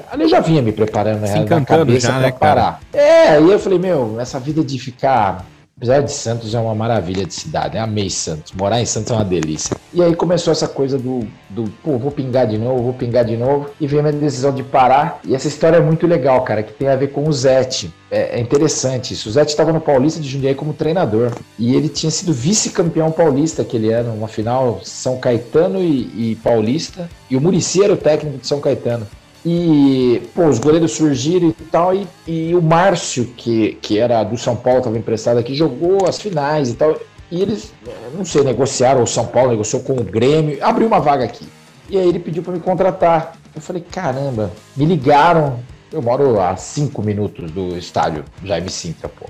Ali eu já vinha me preparando né, na cabeça para né, parar. É, e eu falei, meu, essa vida de ficar Apesar de Santos é uma maravilha de cidade, né? Amei Santos. Morar em Santos é uma delícia. E aí começou essa coisa do, do pô, vou pingar de novo, vou pingar de novo. E veio a minha decisão de parar. E essa história é muito legal, cara, que tem a ver com o Zete. É, é interessante isso. O Zete estava no Paulista de Jundiaí como treinador. E ele tinha sido vice-campeão paulista aquele ano, uma final São Caetano e, e Paulista. E o Murici era o técnico de São Caetano. E, pô, os goleiros surgiram e tal, e, e o Márcio, que, que era do São Paulo, estava emprestado aqui, jogou as finais e tal. E eles, não sei, negociaram, o São Paulo negociou com o Grêmio, abriu uma vaga aqui. E aí ele pediu para me contratar. Eu falei, caramba, me ligaram. Eu moro a cinco minutos do estádio Jaime Sintra, pô.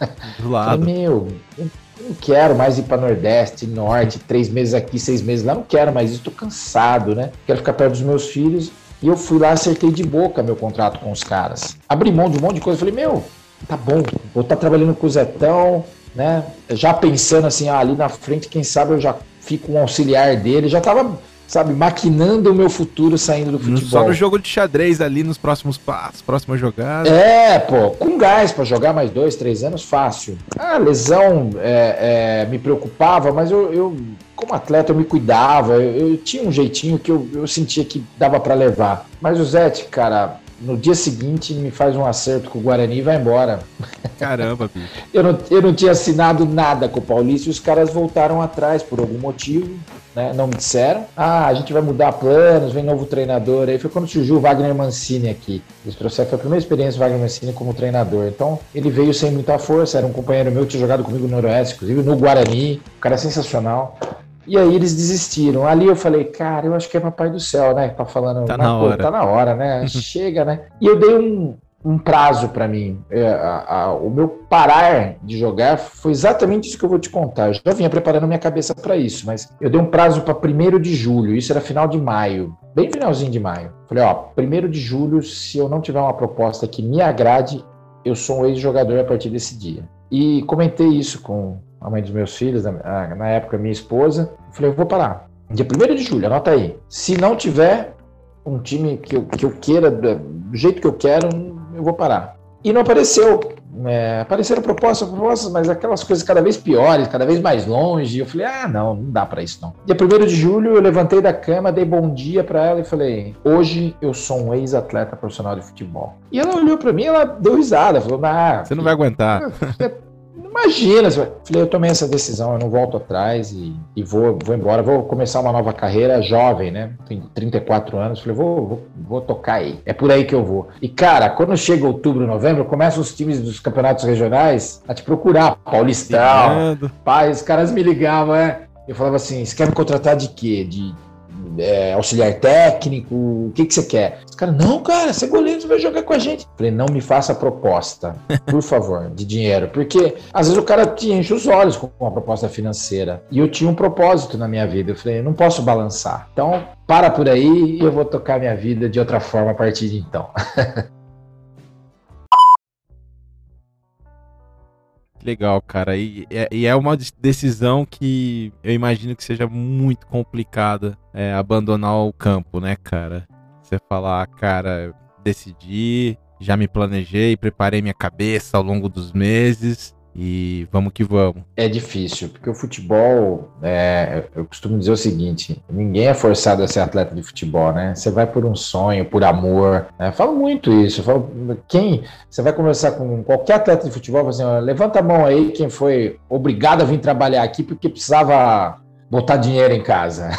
Do lado. Falei, meu, eu não quero mais ir para Nordeste, Norte, três meses aqui, seis meses lá, não quero mais isso, tô cansado, né? Quero ficar perto dos meus filhos e eu fui lá, acertei de boca meu contrato com os caras. Abri mão de um monte de coisa. Falei, meu, tá bom, vou estar tá trabalhando com o Zetão, né? Já pensando assim, ah, ali na frente, quem sabe eu já fico um auxiliar dele. Já tava, sabe, maquinando o meu futuro saindo do futebol. Só no jogo de xadrez ali nos próximos passos, próximas jogadas. É, pô, com gás para jogar mais dois, três anos, fácil. A lesão é, é, me preocupava, mas eu, eu como atleta eu me cuidava, eu, eu tinha um jeitinho que eu, eu sentia que dava para levar. Mas o Zete, cara, no dia seguinte me faz um acerto com o Guarani e vai embora. Caramba, bicho. eu, não, eu não tinha assinado nada com o Paulista e os caras voltaram atrás por algum motivo, né? Não me disseram. Ah, a gente vai mudar planos, vem novo treinador. Aí foi quando surgiu o Wagner Mancini aqui. Esse processo foi a primeira experiência do Wagner Mancini como treinador. Então, ele veio sem muita força, era um companheiro meu que tinha jogado comigo no Noroeste, inclusive no Guarani. O cara é sensacional. E aí eles desistiram. Ali eu falei, cara, eu acho que é papai do céu, né? Tá falando, tá na hora. Tá na hora, né? Chega, né? E eu dei um, um prazo para mim. É, a, a, o meu parar de jogar foi exatamente isso que eu vou te contar. Eu já vinha preparando minha cabeça para isso, mas eu dei um prazo para 1 de julho, isso era final de maio, bem finalzinho de maio. Falei, ó, 1 de julho, se eu não tiver uma proposta que me agrade, eu sou um ex-jogador a partir desse dia. E comentei isso com a mãe dos meus filhos, na época minha esposa. Falei, eu vou parar. Dia 1 de julho, anota aí. Se não tiver um time que eu, que eu queira, do jeito que eu quero, eu vou parar. E não apareceu. É, apareceram propostas, propostas, mas aquelas coisas cada vez piores, cada vez mais longe. Eu falei, ah, não, não dá para isso não. Dia 1 de julho, eu levantei da cama, dei bom dia para ela e falei, hoje eu sou um ex-atleta profissional de futebol. E ela olhou para mim, ela deu risada, falou, ah, você não vai aguentar. Imagina, falei, eu tomei essa decisão, eu não volto atrás e, e vou, vou embora, vou começar uma nova carreira jovem, né? Tenho 34 anos, falei, vou, vou, vou tocar aí. É por aí que eu vou. E, cara, quando chega outubro, novembro, começam os times dos campeonatos regionais a te procurar. Paulistão, pai, os caras me ligavam, é. Eu falava assim, você quer me contratar de quê? De é, auxiliar técnico, o que, que você quer? Os caras, não, cara, você é goleiro, você vai jogar com a gente. Falei, não me faça proposta, por favor, de dinheiro. Porque às vezes o cara te enche os olhos com uma proposta financeira. E eu tinha um propósito na minha vida. Eu falei, não posso balançar. Então, para por aí e eu vou tocar minha vida de outra forma a partir de então. legal, cara. E, é, e, é uma decisão que eu imagino que seja muito complicada é, abandonar o campo, né, cara? Você falar, cara, decidi, já me planejei, preparei minha cabeça ao longo dos meses e vamos que vamos. É difícil, porque o futebol, é, eu costumo dizer o seguinte: ninguém é forçado a ser atleta de futebol, né? Você vai por um sonho, por amor. Né? Falo muito isso. Falo, quem você vai conversar com qualquer atleta de futebol, assim, levanta a mão aí quem foi obrigado a vir trabalhar aqui porque precisava botar dinheiro em casa.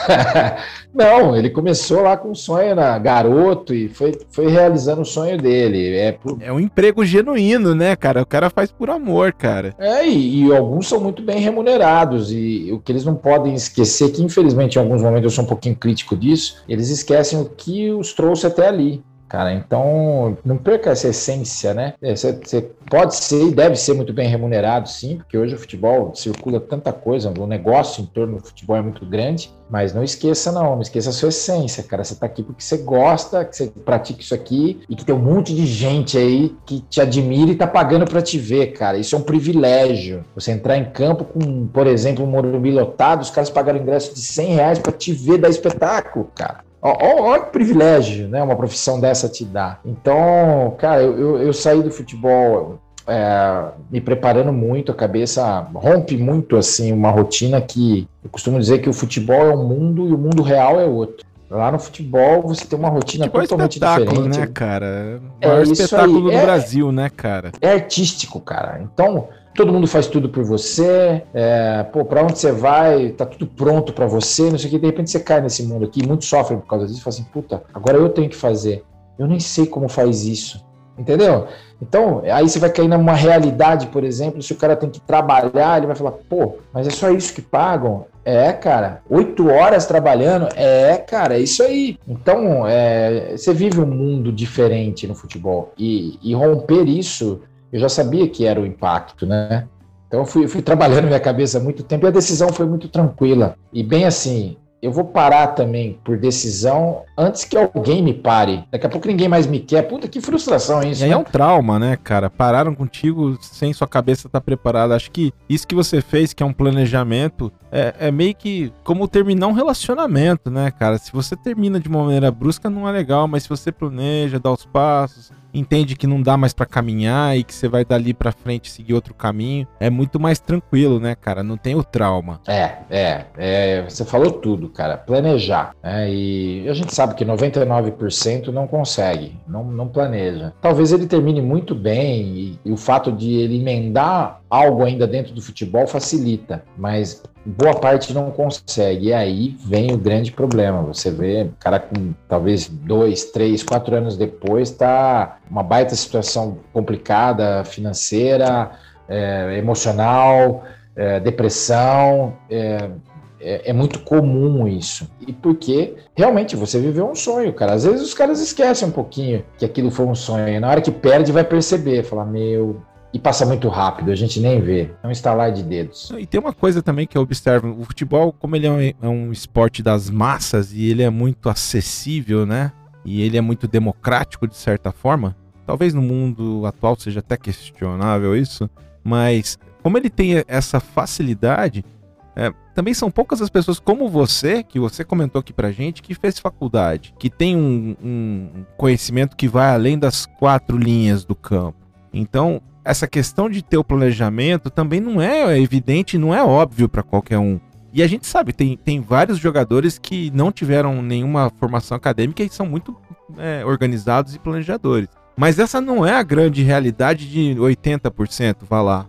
Não, ele começou lá com um sonho na garoto e foi, foi realizando o sonho dele. É, por... é um emprego genuíno, né, cara? O cara faz por amor, cara. É, e, e, alguns são muito bem remunerados. E o que eles não podem esquecer, que infelizmente em alguns momentos eu sou um pouquinho crítico disso, eles esquecem o que os trouxe até ali. Cara, então não perca essa essência, né? Você, você, pode ser e deve ser muito bem remunerado, sim, porque hoje o futebol circula tanta coisa, o negócio em torno do futebol é muito grande, mas não esqueça, não, não esqueça a sua essência, cara. Você tá aqui porque você gosta, que você pratica isso aqui e que tem um monte de gente aí que te admira e tá pagando para te ver, cara. Isso é um privilégio. Você entrar em campo com, por exemplo, um Morumbi lotado, os caras pagaram ingresso de 100 reais para te ver dar espetáculo, cara. Olha que privilégio, né? Uma profissão dessa te dá. Então, cara, eu, eu, eu saí do futebol é, me preparando muito, a cabeça rompe muito assim uma rotina que eu costumo dizer que o futebol é um mundo e o mundo real é outro. Lá no futebol você tem uma rotina futebol é totalmente é diferente. né, cara? O maior é espetáculo do é, Brasil, né, cara? É artístico, cara. Então, todo mundo faz tudo por você, é, pô, pra onde você vai, tá tudo pronto para você, não sei o que, de repente você cai nesse mundo aqui, muitos sofrem por causa disso, e fala assim, puta, agora eu tenho que fazer. Eu nem sei como faz isso. Entendeu? Então, aí você vai cair numa realidade, por exemplo, se o cara tem que trabalhar, ele vai falar, pô, mas é só isso que pagam? É, cara. Oito horas trabalhando? É, cara, é isso aí. Então, é, você vive um mundo diferente no futebol. E, e romper isso, eu já sabia que era o impacto, né? Então, eu fui, fui trabalhando minha cabeça há muito tempo e a decisão foi muito tranquila. E bem assim, eu vou parar também por decisão antes que alguém me pare. Daqui a pouco ninguém mais me quer. Puta, que frustração isso. E aí né? é um trauma, né, cara? Pararam contigo sem sua cabeça estar tá preparada. Acho que isso que você fez, que é um planejamento, é, é, meio que como terminar um relacionamento, né, cara? Se você termina de uma maneira brusca, não é legal, mas se você planeja, dá os passos, entende que não dá mais para caminhar e que você vai dali para frente seguir outro caminho, é muito mais tranquilo, né, cara? Não tem o trauma. É, é, é você falou tudo, cara. Planejar, né? E a gente sabe que 99% não consegue, não, não planeja. Talvez ele termine muito bem e, e o fato de ele emendar algo ainda dentro do futebol facilita, mas boa parte não consegue. E aí vem o grande problema. Você vê o cara com talvez dois, três, quatro anos depois tá uma baita situação complicada, financeira, é, emocional, é, depressão. É, é, é, muito comum isso. E porque realmente você viveu um sonho, cara. Às vezes os caras esquecem um pouquinho que aquilo foi um sonho. E na hora que perde, vai perceber, falar: Meu, e passa muito rápido, a gente nem vê. É um estalar de dedos. E tem uma coisa também que eu observo: o futebol, como ele é um, é um esporte das massas e ele é muito acessível, né? E ele é muito democrático de certa forma. Talvez no mundo atual seja até questionável isso, mas como ele tem essa facilidade, é, também são poucas as pessoas como você, que você comentou aqui pra gente, que fez faculdade, que tem um, um conhecimento que vai além das quatro linhas do campo. Então, essa questão de ter o planejamento também não é evidente, não é óbvio para qualquer um. E a gente sabe, tem, tem vários jogadores que não tiveram nenhuma formação acadêmica e são muito é, organizados e planejadores. Mas essa não é a grande realidade de 80%, vá lá.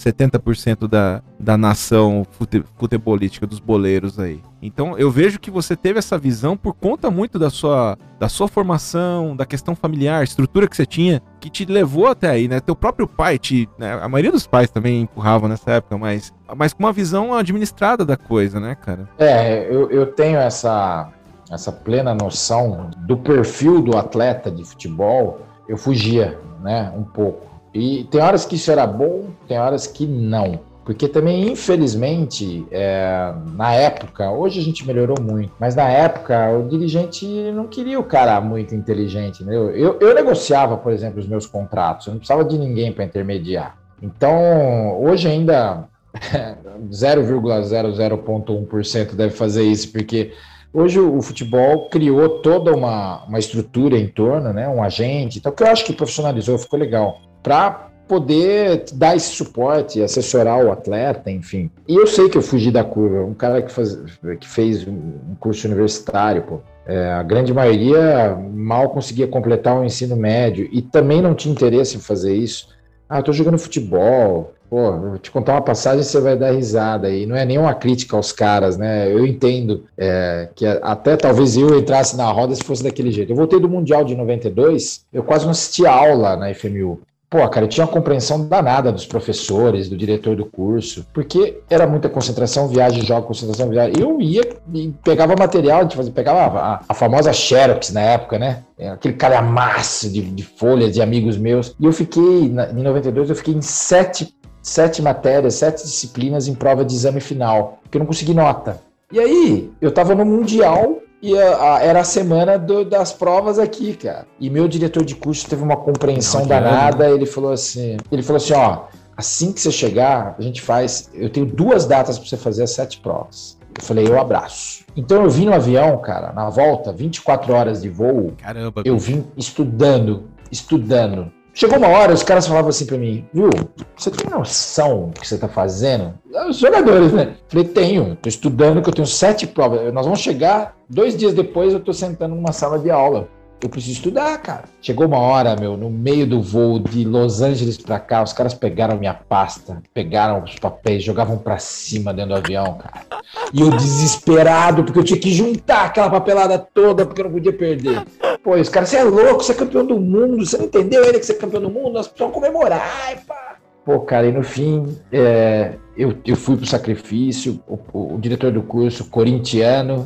70% da, da nação fute, futebolística dos boleiros aí. Então eu vejo que você teve essa visão por conta muito da sua, da sua formação, da questão familiar, estrutura que você tinha, que te levou até aí, né? Teu próprio pai te. Né? A maioria dos pais também empurravam nessa época, mas, mas com uma visão administrada da coisa, né, cara? É, eu, eu tenho essa, essa plena noção do perfil do atleta de futebol. Eu fugia, né, um pouco e tem horas que isso era bom, tem horas que não. Porque também, infelizmente, é, na época, hoje a gente melhorou muito, mas na época o dirigente não queria o cara muito inteligente. Entendeu? Eu, eu negociava, por exemplo, os meus contratos, eu não precisava de ninguém para intermediar. Então, hoje ainda 0,00.1% deve fazer isso, porque hoje o futebol criou toda uma, uma estrutura em torno, né, um agente, então que eu acho que profissionalizou, ficou legal para poder dar esse suporte, assessorar o atleta, enfim. E eu sei que eu fugi da curva. Um cara que, faz, que fez um curso universitário, pô, é, a grande maioria mal conseguia completar o ensino médio e também não tinha interesse em fazer isso. Ah, tô jogando futebol. Pô, vou te contar uma passagem você vai dar risada aí. Não é nenhuma crítica aos caras, né? Eu entendo é, que até talvez eu entrasse na roda se fosse daquele jeito. Eu voltei do Mundial de 92, eu quase não assisti aula na FMU pô, cara, eu tinha uma compreensão danada dos professores, do diretor do curso, porque era muita concentração, viagem, jogo, concentração, viagem. Eu ia e pegava material, fazia, pegava a, a famosa Xerox na época, né? É, aquele calhamaço de, de folhas de amigos meus. E eu fiquei, na, em 92, eu fiquei em sete, sete matérias, sete disciplinas em prova de exame final, porque eu não consegui nota. E aí, eu tava no Mundial e a, a, era a semana do, das provas aqui, cara. E meu diretor de curso teve uma compreensão Não, danada. Ele falou assim: ele falou assim, ó, assim que você chegar, a gente faz. Eu tenho duas datas para você fazer as sete provas. Eu falei, eu abraço. Então eu vim no avião, cara, na volta, 24 horas de voo. Caramba. Eu vim estudando, estudando Chegou uma hora, os caras falavam assim pra mim, viu, você tem noção do que você tá fazendo? Os jogadores, né? Falei, tenho, tô estudando que eu tenho sete provas. Nós vamos chegar, dois dias depois eu tô sentando numa sala de aula eu preciso estudar, cara. Chegou uma hora, meu, no meio do voo de Los Angeles para cá, os caras pegaram minha pasta, pegaram os papéis, jogavam para cima dentro do avião, cara. E eu desesperado, porque eu tinha que juntar aquela papelada toda, porque eu não podia perder. Pô, os caras, você é louco, você é campeão do mundo, você não entendeu ainda que você é campeão do mundo? Nós precisamos comemorar, Ai, pá. Pô, cara, e no fim, é, eu, eu fui pro sacrifício, o, o, diretor do curso, corintiano,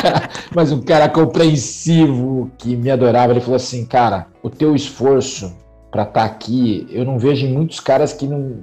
mas um cara compreensivo que me adorava, ele falou assim, cara, o teu esforço para estar tá aqui, eu não vejo em muitos caras que não,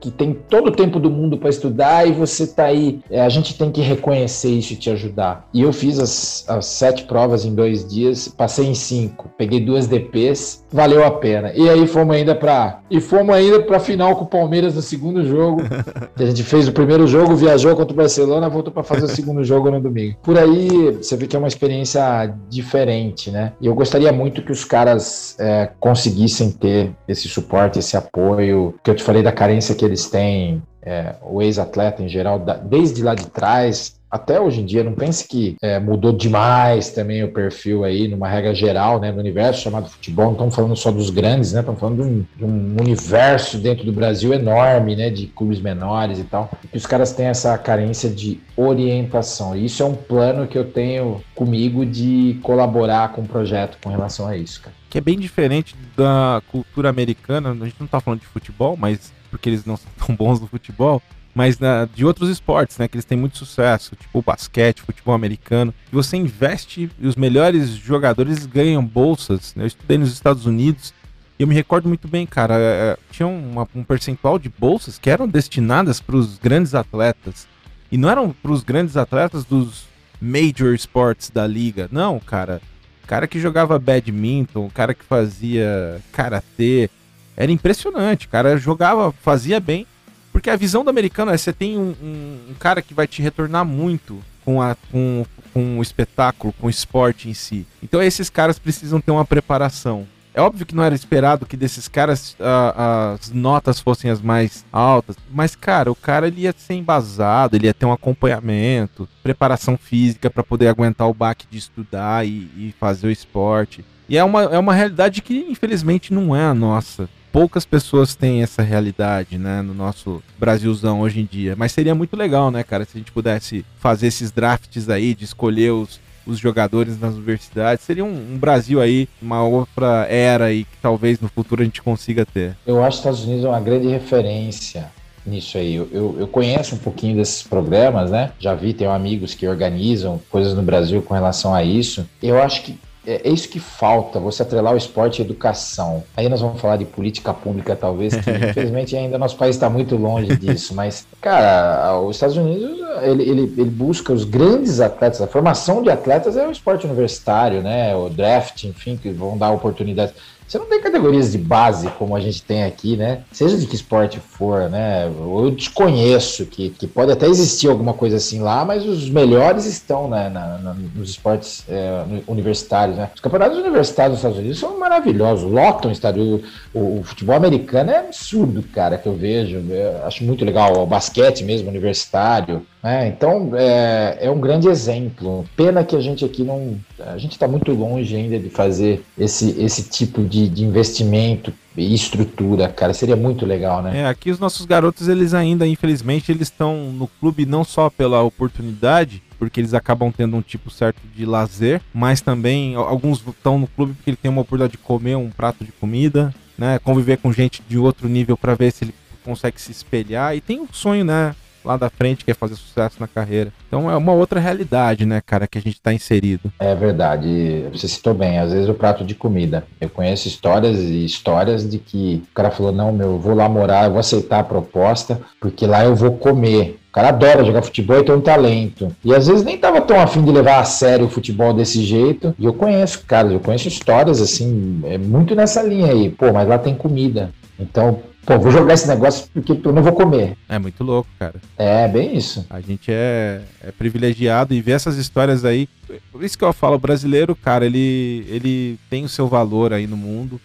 que tem todo o tempo do mundo para estudar e você tá aí. É, a gente tem que reconhecer isso e te ajudar. E eu fiz as, as, sete provas em dois dias, passei em cinco, peguei duas DPs, valeu a pena. E aí fomos ainda para e fomos ainda para final com o Palmeiras no segundo jogo. a gente fez o primeiro jogo, viajou contra o Barcelona, voltou para fazer o segundo jogo no domingo. Por aí você vê que é uma experiência diferente, né? E eu gostaria muito que os caras é, conseguissem ter esse suporte, esse apoio que eu te falei da carência que eles têm, é, o ex-atleta em geral, da, desde lá de trás até hoje em dia, não pense que é, mudou demais também o perfil aí, numa regra geral, né, no universo chamado futebol, não estamos falando só dos grandes, né, estamos falando de um, de um, universo dentro do Brasil enorme, né, de clubes menores e tal, e que os caras têm essa carência de orientação, e isso é um plano que eu tenho comigo de colaborar com o projeto com relação a isso, cara. Que é bem diferente da cultura americana, a gente não está falando de futebol, mas porque eles não são tão bons no futebol, mas na, de outros esportes, né? Que eles têm muito sucesso, tipo basquete, futebol americano. E você investe e os melhores jogadores ganham bolsas. Né? Eu estudei nos Estados Unidos e eu me recordo muito bem, cara. É, é tinha uma, um percentual de bolsas que eram destinadas para os grandes atletas. E não eram para os grandes atletas dos major sports da liga. Não, cara. Cara que jogava badminton, cara que fazia karatê, era impressionante. Cara jogava, fazia bem. Porque a visão do americano é você tem um, um, um cara que vai te retornar muito com, a, com, com o espetáculo, com o esporte em si. Então esses caras precisam ter uma preparação. É óbvio que não era esperado que desses caras as notas fossem as mais altas, mas cara, o cara ele ia ser embasado, ele ia ter um acompanhamento, preparação física para poder aguentar o baque de estudar e, e fazer o esporte. E é uma, é uma realidade que infelizmente não é a nossa poucas pessoas têm essa realidade, né, no nosso Brasilzão hoje em dia. Mas seria muito legal, né, cara, se a gente pudesse fazer esses drafts aí, de escolher os, os jogadores nas universidades. Seria um, um, Brasil aí, uma outra era aí que talvez no futuro a gente consiga ter. Eu acho que os Estados Unidos é uma grande referência nisso aí. Eu, eu, eu, conheço um pouquinho desses programas, né? Já vi, tenho amigos que organizam coisas no Brasil com relação a isso. Eu acho que é, é, isso que falta, você atrelar o esporte à educação. Aí nós vamos falar de política pública, talvez, que infelizmente ainda nosso país está muito longe disso, mas, cara, os Estados Unidos, ele, ele, ele, busca os grandes atletas, a formação de atletas é o esporte universitário, né, o draft, enfim, que vão dar oportunidades. Você não tem categorias de base como a gente tem aqui, né? Seja de que esporte for, né? Eu desconheço que, que pode até existir alguma coisa assim lá, mas os melhores estão né, na, na, nos esportes é, universitários, né? Os campeonatos universitários dos Estados Unidos são maravilhosos, lotam o estádio. O, o, futebol americano é absurdo, cara, que eu vejo. Eu acho muito legal. O basquete mesmo, universitário. Né? Então, é, é um grande exemplo. Pena que a gente aqui não. A gente está muito longe ainda de fazer esse, esse tipo de, de investimento e estrutura, cara. Seria muito legal, né? É, aqui os nossos garotos, eles ainda, infelizmente, eles estão no clube não só pela oportunidade, porque eles acabam tendo um tipo certo de lazer, mas também alguns estão no clube porque ele tem uma oportunidade de comer um prato de comida, né? Conviver com gente de outro nível para ver se ele consegue se espelhar e tem um sonho, né? Lá da frente quer fazer sucesso na carreira. Então é uma outra realidade, né, cara, que a gente está inserido. É verdade. Você citou bem, às vezes o prato de comida. Eu conheço histórias e histórias de que o cara falou: não, meu, eu vou lá morar, eu vou aceitar a proposta, porque lá eu vou comer. O cara adora jogar futebol e tem um talento. E às vezes nem tava tão afim de levar a sério o futebol desse jeito. E eu conheço, cara, eu conheço histórias assim, é muito nessa linha aí. Pô, mas lá tem comida. Então, pô, vou jogar esse negócio porque eu não vou comer. É muito louco, cara. É, bem isso. A gente é, é privilegiado e ver essas histórias aí. Por isso que eu falo, o brasileiro, cara, ele, ele tem o seu valor aí no mundo.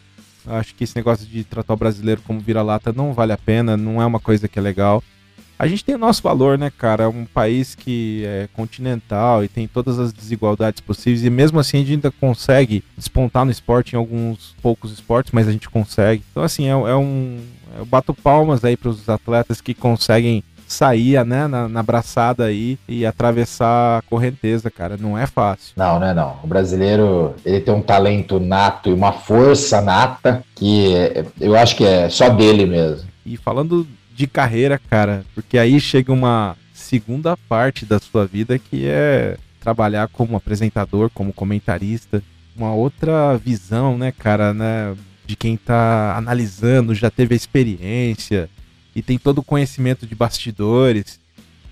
Acho que esse negócio de tratar o brasileiro como vira-lata não vale a pena, não é uma coisa que é legal. A gente tem o nosso valor, né, cara? É um país que é continental e tem todas as desigualdades possíveis, e mesmo assim a gente ainda consegue despontar no esporte em alguns poucos esportes, mas a gente consegue. Então, assim, é, é um. Eu bato palmas aí para os atletas que conseguem sair né, na, na braçada aí e atravessar a correnteza, cara. Não é fácil. Não, não é não. O brasileiro, ele tem um talento nato e uma força nata que eu acho que é só dele mesmo. E falando de carreira, cara, porque aí chega uma segunda parte da sua vida que é trabalhar como apresentador, como comentarista, uma outra visão, né, cara, né, de quem tá analisando, já teve a experiência e tem todo o conhecimento de bastidores.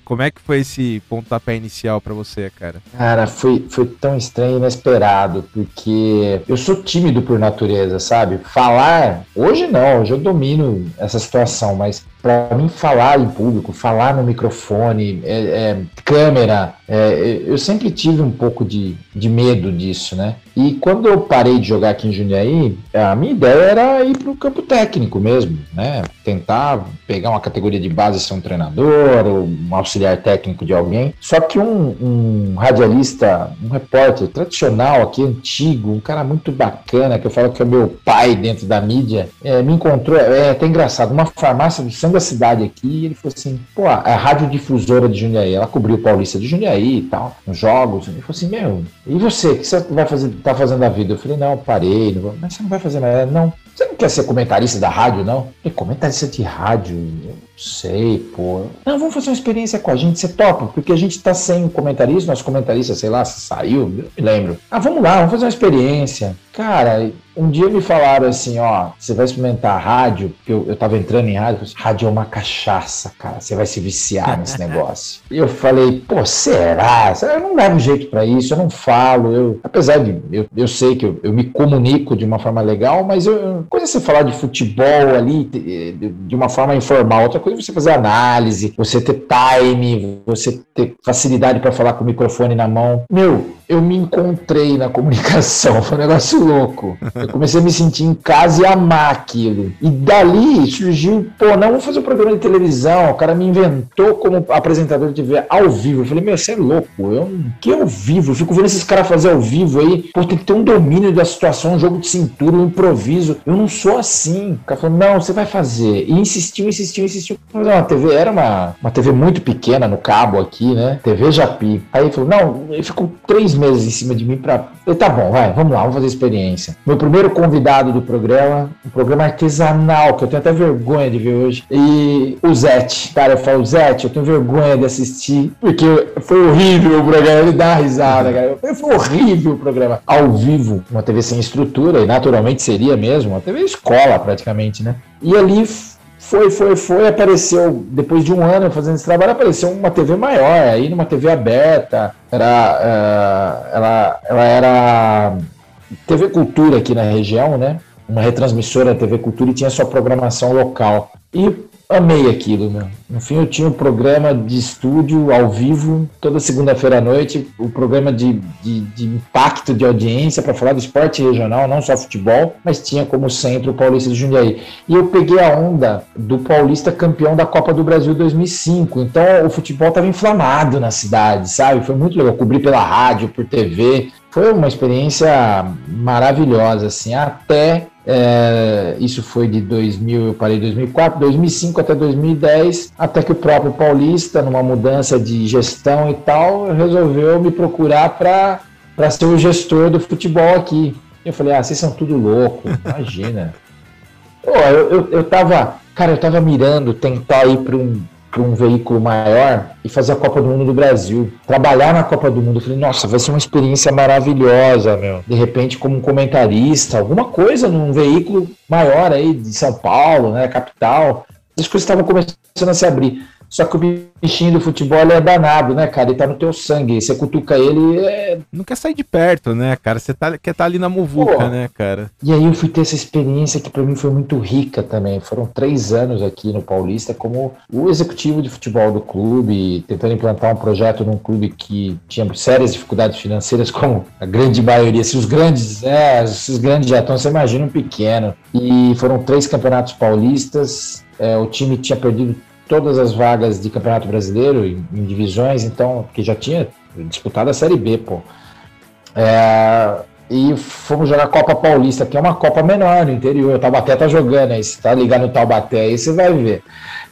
Como é que foi esse pontapé inicial para você, cara? Cara, foi, foi tão estranho e inesperado, porque eu sou tímido por natureza, sabe? Falar, hoje não, hoje eu domino essa situação, mas para mim falar em público, falar no microfone, é, é, câmera, é, eu sempre tive um pouco de, de medo disso, né? E quando eu parei de jogar aqui em Jundiaí, a minha ideia era ir para o campo técnico mesmo, né? Tentar pegar uma categoria de base, ser um treinador, ou um auxiliar técnico de alguém. Só que um, um radialista, um repórter tradicional aqui, antigo, um cara muito bacana, que eu falo que é meu pai dentro da mídia, é, me encontrou, é até engraçado, uma farmácia do sangue da cidade aqui, ele falou assim, pô, a radiodifusora de Jundiaí, ela cobriu o Paulista de Jundiaí e tal, nos jogos. Ele falou assim, meu, e você, o que você vai fazer, tá fazendo da vida? Eu falei, não, parei, não mas você não vai fazer nada, não. Você não quer ser comentarista da rádio, não? E comentarista de rádio, eu sei, pô. Não, vamos fazer uma experiência com a gente, você topa? Porque a gente tá sem comentarista, nosso comentarista, sei lá, saiu, eu me lembro. Ah, vamos lá, vamos fazer uma experiência. Cara, um dia me falaram assim, ó, você vai experimentar rádio, porque eu, eu tava entrando em rádio, assim, rádio é uma cachaça, cara, você vai se viciar nesse negócio. E eu falei, pô, será? Eu não levo jeito para isso, eu não falo, eu, apesar de, eu, eu sei que eu, eu me comunico de uma forma legal, mas eu, coisa é você falar de futebol ali de uma forma informal, outra coisa é você fazer análise, você ter time, você ter facilidade para falar com o microfone na mão. Meu, eu me encontrei na comunicação, foi um negócio louco. Eu comecei a me sentir em casa e amar aquilo. E dali surgiu, pô, não, vamos fazer um programa de televisão. O cara me inventou como apresentador de TV ao vivo. Eu falei, meu, você é louco, eu que ao vivo? Eu fico vendo esses caras fazer ao vivo aí, pô, tem que ter um domínio da situação, um jogo de cintura, um improviso. Eu não sou assim. O cara falou, não, você vai fazer. E insistiu, insistiu, insistiu. Mas uma TV, era uma, uma TV muito pequena no cabo aqui, né? TV Japi. Aí falou, não, ficou três meses em cima de mim pra. Eu, tá bom, vai, vamos lá, vamos fazer experiência. Meu primeiro convidado do programa, um programa artesanal, que eu tenho até vergonha de ver hoje. E o Zete. Cara, eu falo, Zete, eu tenho vergonha de assistir, porque foi horrível o programa. Ele dá risada, cara. Foi horrível o programa. Ao vivo, uma TV sem estrutura, e naturalmente seria mesmo, uma TV escola praticamente, né? E ali foi, foi, foi, apareceu, depois de um ano fazendo esse trabalho, apareceu uma TV maior, aí numa TV aberta, era, uh, ela, ela era TV Cultura aqui na região, né? Uma retransmissora TV Cultura e tinha sua programação local. E amei aquilo, meu. No fim, eu tinha um programa de estúdio ao vivo, toda segunda-feira à noite, o um programa de, de, de, impacto de audiência para falar do esporte regional, não só futebol, mas tinha como centro o Paulista de Jundiaí. E eu peguei a onda do Paulista campeão da Copa do Brasil 2005. Então, o futebol estava inflamado na cidade, sabe? Foi muito legal. cobrir pela rádio, por TV. Foi uma experiência maravilhosa, assim, até é, isso foi de 2000, eu parei em 2004, 2005 até 2010, até que o próprio Paulista, numa mudança de gestão e tal, resolveu me procurar para ser o gestor do futebol aqui. Eu falei, ah, vocês são tudo louco, imagina. Pô, eu, eu, eu tava, cara, eu tava mirando tentar ir para um para um veículo maior e fazer a Copa do Mundo do Brasil. Trabalhar na Copa do Mundo. Eu falei, nossa, vai ser uma experiência maravilhosa, meu. De repente, como comentarista, alguma coisa num veículo maior aí de São Paulo, né, capital. As coisas estavam começando a se abrir. Só que o bichinho do futebol é danado, né, cara? Ele tá no teu sangue. Você cutuca ele, é. Não quer sair de perto, né, cara? Você tá, quer estar tá ali na muvuca, Pô, né, cara? E aí eu fui ter essa experiência que para mim foi muito rica também. Foram três anos aqui no Paulista como o executivo de futebol do clube, tentando implantar um projeto num clube que tinha sérias dificuldades financeiras, como a grande maioria. Se os grandes, é, se os grandes já estão, você imagina um pequeno. E foram três campeonatos paulistas. É, o time tinha perdido todas as vagas de Campeonato Brasileiro em, em divisões, então, que já tinha disputado a Série B, pô. É, e fomos jogar a Copa Paulista, que é uma Copa menor no interior. O Taubaté tá jogando aí, se tá ligado no Taubaté aí, você vai ver.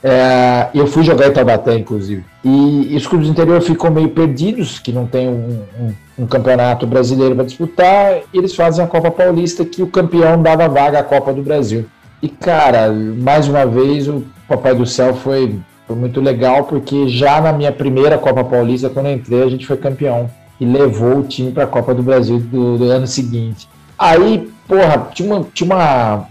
É, eu fui jogar em Taubaté, inclusive. E, e, os clubes do interior ficam meio perdidos, que não tem um, um, um campeonato brasileiro para disputar, e eles fazem a Copa Paulista, que o campeão dava vaga à Copa do Brasil. E, cara, mais uma vez, o Papai do Céu foi, foi muito legal, porque já na minha primeira Copa Paulista, quando eu entrei, a gente foi campeão. E levou o time para a Copa do Brasil do, do, ano seguinte. Aí, porra, tinha uma, tinha uma,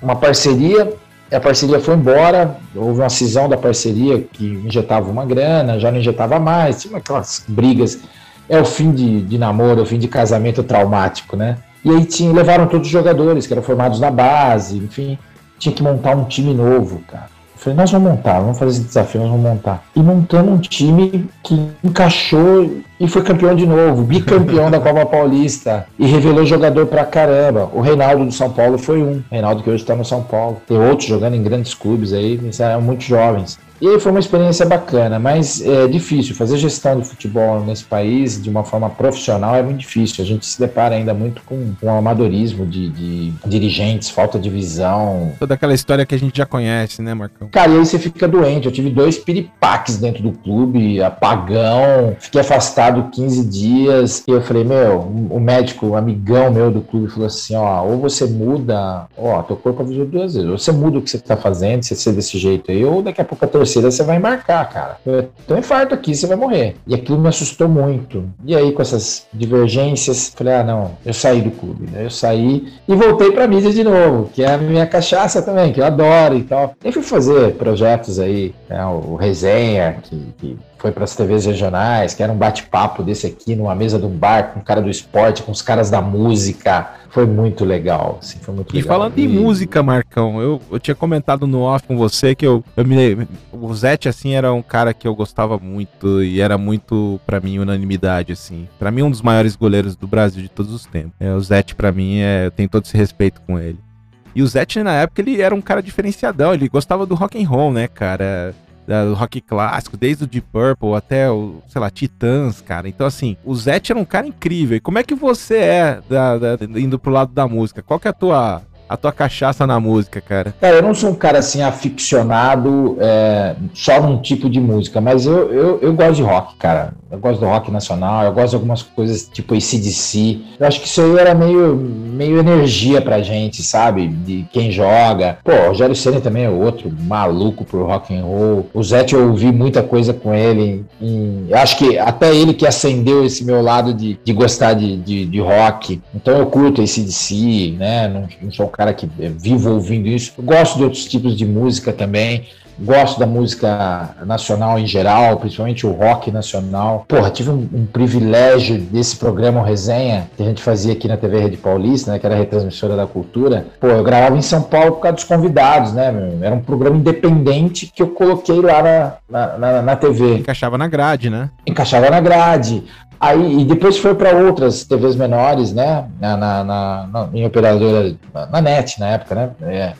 uma parceria, a parceria foi embora, houve uma cisão da parceria que injetava uma grana, já não injetava mais, tinha aquelas brigas. É o fim de, de namoro, é o fim de casamento traumático, né? E aí tinha, levaram todos os jogadores que eram formados na base, enfim, tinha que montar um time novo, cara. Falei, nós vamos montar, vamos fazer esse desafio, nós vamos montar. E montamos um time que encaixou e foi campeão de novo, bicampeão da Copa Paulista e revelou jogador pra caramba. O Reinaldo do São Paulo foi um, Reinaldo que hoje está no São Paulo. Tem outros jogando em grandes clubes aí, eram muito jovens. E aí foi uma experiência bacana, mas é difícil. Fazer gestão de futebol nesse país de uma forma profissional é muito difícil. A gente se depara ainda muito com um amadorismo de, de dirigentes, falta de visão. Toda aquela história que a gente já conhece, né, Marcão? Cara, e aí você fica doente. Eu tive dois piripaques dentro do clube, apagão, fiquei afastado 15 dias. E eu falei, meu, o médico, o amigão meu do clube, falou assim: ó, ou você muda, ó, teu corpo avisou duas vezes, ou você muda o que você tá fazendo, você ser desse jeito aí, ou daqui a pouco a torcida terceira você vai marcar, cara. Eu tô infarto aqui, você vai morrer. E aquilo me assustou muito. E aí, com essas divergências, falei, ah, não, eu saí do clube, né? Eu saí e voltei pra mídia de novo, que é a minha cachaça também, que eu adoro e tal. E fui fazer projetos aí, né? o Resenha, que, que foi para as TVs regionais, que era um bate-papo desse aqui numa mesa de um bar com o cara do esporte, com os caras da música. Foi muito legal, assim, foi muito e legal. falando e... em música, Marcão, eu, eu tinha comentado no off com você que eu, eu me o Zete assim era um cara que eu gostava muito e era muito para mim unanimidade assim. Para mim um dos maiores goleiros do Brasil de todos os tempos. É, o Zete para mim é, eu tenho todo esse respeito com ele. E o Zete, na época, ele era um cara diferenciadão, ele gostava do rock and roll, né, cara? Do rock clássico, desde o Deep Purple até o, sei lá, Titãs, cara. Então, assim, o Zete era um cara incrível. E como é que você é da, da, indo pro lado da música? Qual que é a tua a tua cachaça na música, cara? Cara, eu não sou um cara assim aficionado é, só num tipo de música, mas eu, eu, eu gosto de rock, cara. Eu gosto do rock nacional, eu gosto de algumas coisas tipo ACDC. Eu acho que isso aí era meio, meio energia pra gente, sabe? De quem joga. Pô, o Rogério Senna também é outro maluco pro rock and roll. O Zete eu ouvi muita coisa com ele. Eu acho que até ele que acendeu esse meu lado de, de gostar de, de, de rock. Então eu curto ACDC, né? Não, não sou um cara cara que vivo ouvindo isso. Eu gosto de outros tipos de música também. Gosto da música nacional em geral, principalmente o rock nacional. Porra, tive um, um privilégio desse programa Resenha, que a gente fazia aqui na TV Rede Paulista, né, que era a retransmissora da cultura. Pô, eu gravava em São Paulo por causa dos convidados, né? Era um programa independente que eu coloquei lá na, na, na, na TV. Encaixava na grade, né? Encaixava na grade. Aí, e depois foi para outras TVs menores, né? Na, na, na, em operadora, na, NET na época, né? É,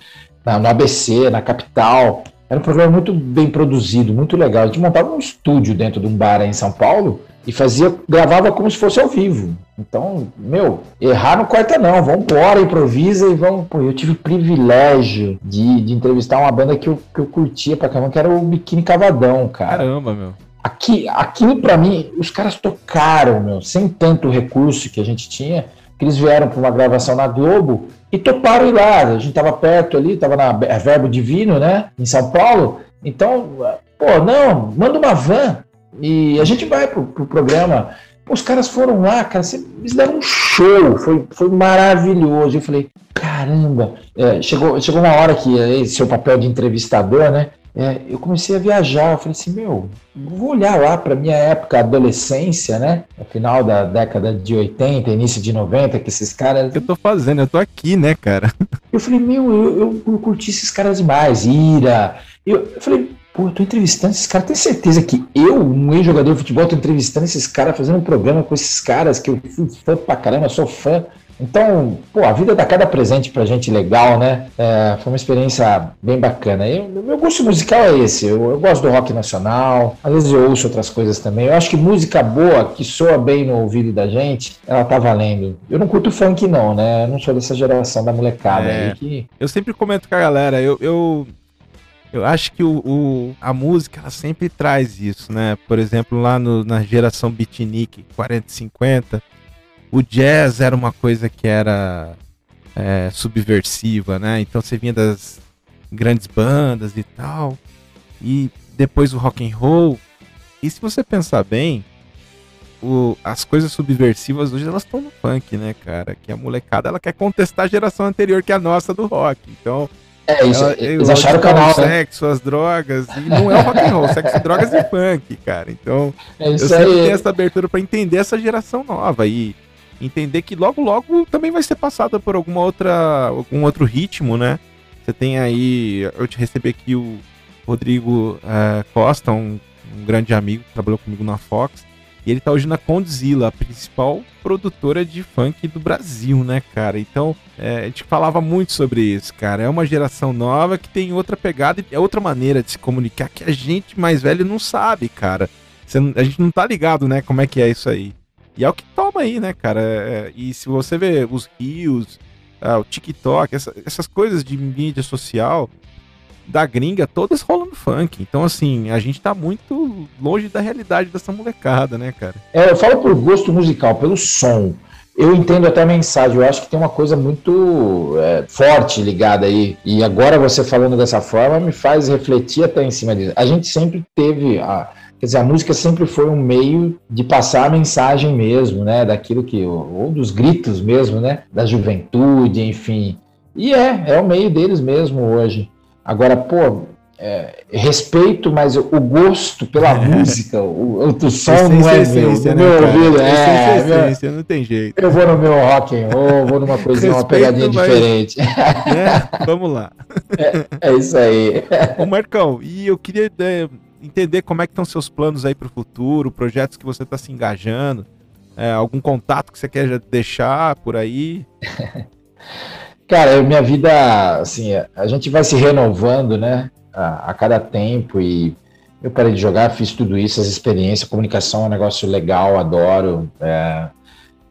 na, no ABC, na Capital. Era um programa muito bem produzido, muito legal. A gente montava um estúdio dentro de um bar em São Paulo e fazia, gravava como se fosse ao vivo. Então, meu, errar não corta não, vamos embora, improvisa e vamos. Pô, eu tive o privilégio de, de entrevistar uma banda que eu, que eu curtia pra caramba, que era o Biquíni Cavadão, cara. Caramba, meu. Aqui, aquilo para mim, os caras tocaram, meu, sem tanto recurso que a gente tinha, que eles vieram para uma gravação na Globo e toparam ir lá. A gente estava perto ali, estava na Verbo Divino, né, em São Paulo. Então, pô, não, manda uma van e a gente vai pro, pro programa. Os caras foram lá, cara, eles deram um show, foi, foi maravilhoso. Eu falei, caramba, é, chegou, chegou uma hora que esse é o papel de entrevistador, né? É, eu comecei a viajar. Eu falei assim, meu, vou olhar lá para minha época, adolescência, né? No final da década de 80, início de 90, que esses caras. O que eu tô fazendo? Eu tô aqui, né, cara? Eu falei, meu, eu, eu, eu curti esses caras demais, Ira. Eu, eu falei, pô, eu tô entrevistando esses caras. Tenho certeza que eu, um ex-jogador de futebol, tô entrevistando esses caras, fazendo um programa com esses caras que eu fui fã pra caramba, sou fã. Então, pô, a vida dá cada presente pra gente legal, né? É, foi uma experiência bem bacana. Eu, meu gosto musical é esse. Eu, eu, gosto do rock nacional, às vezes eu ouço outras coisas também. Eu acho que música boa, que soa bem no ouvido da gente, ela tá valendo. Eu não curto funk, não, né? Eu não sou dessa geração da molecada é, aí que. Eu sempre comento com a galera, eu, eu eu acho que o, o, a música ela sempre traz isso, né? Por exemplo, lá no, na geração beatnik 40 e 50, o jazz era uma coisa que era é, subversiva, né? Então você vinha das grandes bandas e tal, e depois o rock and roll. E se você pensar bem, o, as coisas subversivas hoje elas estão no funk, né, cara? Que a molecada ela quer contestar a geração anterior que é a nossa do rock. Então é, isso, ela, eles acharam o canal, o né? sexo, as drogas, e não é o rock and roll, sexo, drogas e funk, cara. Então, é eu sempre aí. tenho essa abertura para entender essa geração nova e entender que logo logo também vai ser passada por alguma outra algum outro ritmo, né? Você tem aí, eu te recebi aqui o Rodrigo uh, Costa, um, um grande amigo que trabalhou comigo na Fox. E ele tá hoje na Condzilla, a principal produtora de funk do Brasil, né, cara? Então, é, a gente falava muito sobre isso, cara. É uma geração nova que tem outra pegada e é outra maneira de se comunicar que a gente mais velho não sabe, cara. A gente não tá ligado, né, como é que é isso aí. E é o que toma aí, né, cara? É, e se você vê os rios, ah, o TikTok, essa, essas coisas de mídia social, da gringa, todas rolando funk. Então, assim, a gente tá muito longe da realidade dessa molecada, né, cara? É, eu falo por gosto musical, pelo som. Eu entendo até a mensagem, eu acho que tem uma coisa muito é, forte ligada aí. E agora você falando dessa forma me faz refletir até em cima disso. A gente sempre teve. A, quer dizer, a música sempre foi um meio de passar a mensagem mesmo, né? Daquilo que. Ou dos gritos mesmo, né? Da juventude, enfim. E é, é o meio deles mesmo hoje. Agora, pô, é, respeito, mas o gosto pela música, o, o som essência, não é essência, meu. Né, meu ouvido é, essência, não tem jeito. Eu vou no meu rock and roll, vou numa coisinha, uma pegadinha mas... diferente. É, vamos lá. É, é, isso aí. Ô Marcão, e eu queria é, entender como é que estão seus planos aí para o futuro, projetos que você está se engajando, é, algum contato que você quer deixar por aí? Cara, minha vida, assim, a gente vai se renovando, né, a, a, cada tempo e eu parei de jogar, fiz tudo isso, as experiências, comunicação é um negócio legal, adoro, é,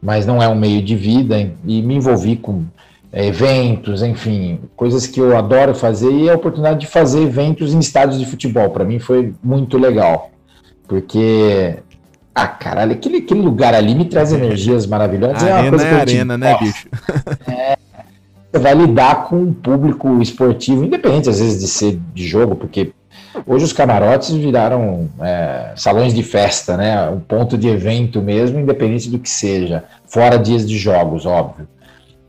mas não é um meio de vida e me envolvi com é, eventos, enfim, coisas que eu adoro fazer e a oportunidade de fazer eventos em estádios de futebol, para mim foi muito legal, porque ah, caralho, aquele, aquele lugar ali me traz energias maravilhosas. é uma coisa é arena, né, bicho? É, você vai lidar com um público esportivo, independente às vezes de ser de jogo, porque hoje os camarotes viraram é, salões de festa, né? Um ponto de evento mesmo, independente do que seja, fora dias de jogos, óbvio.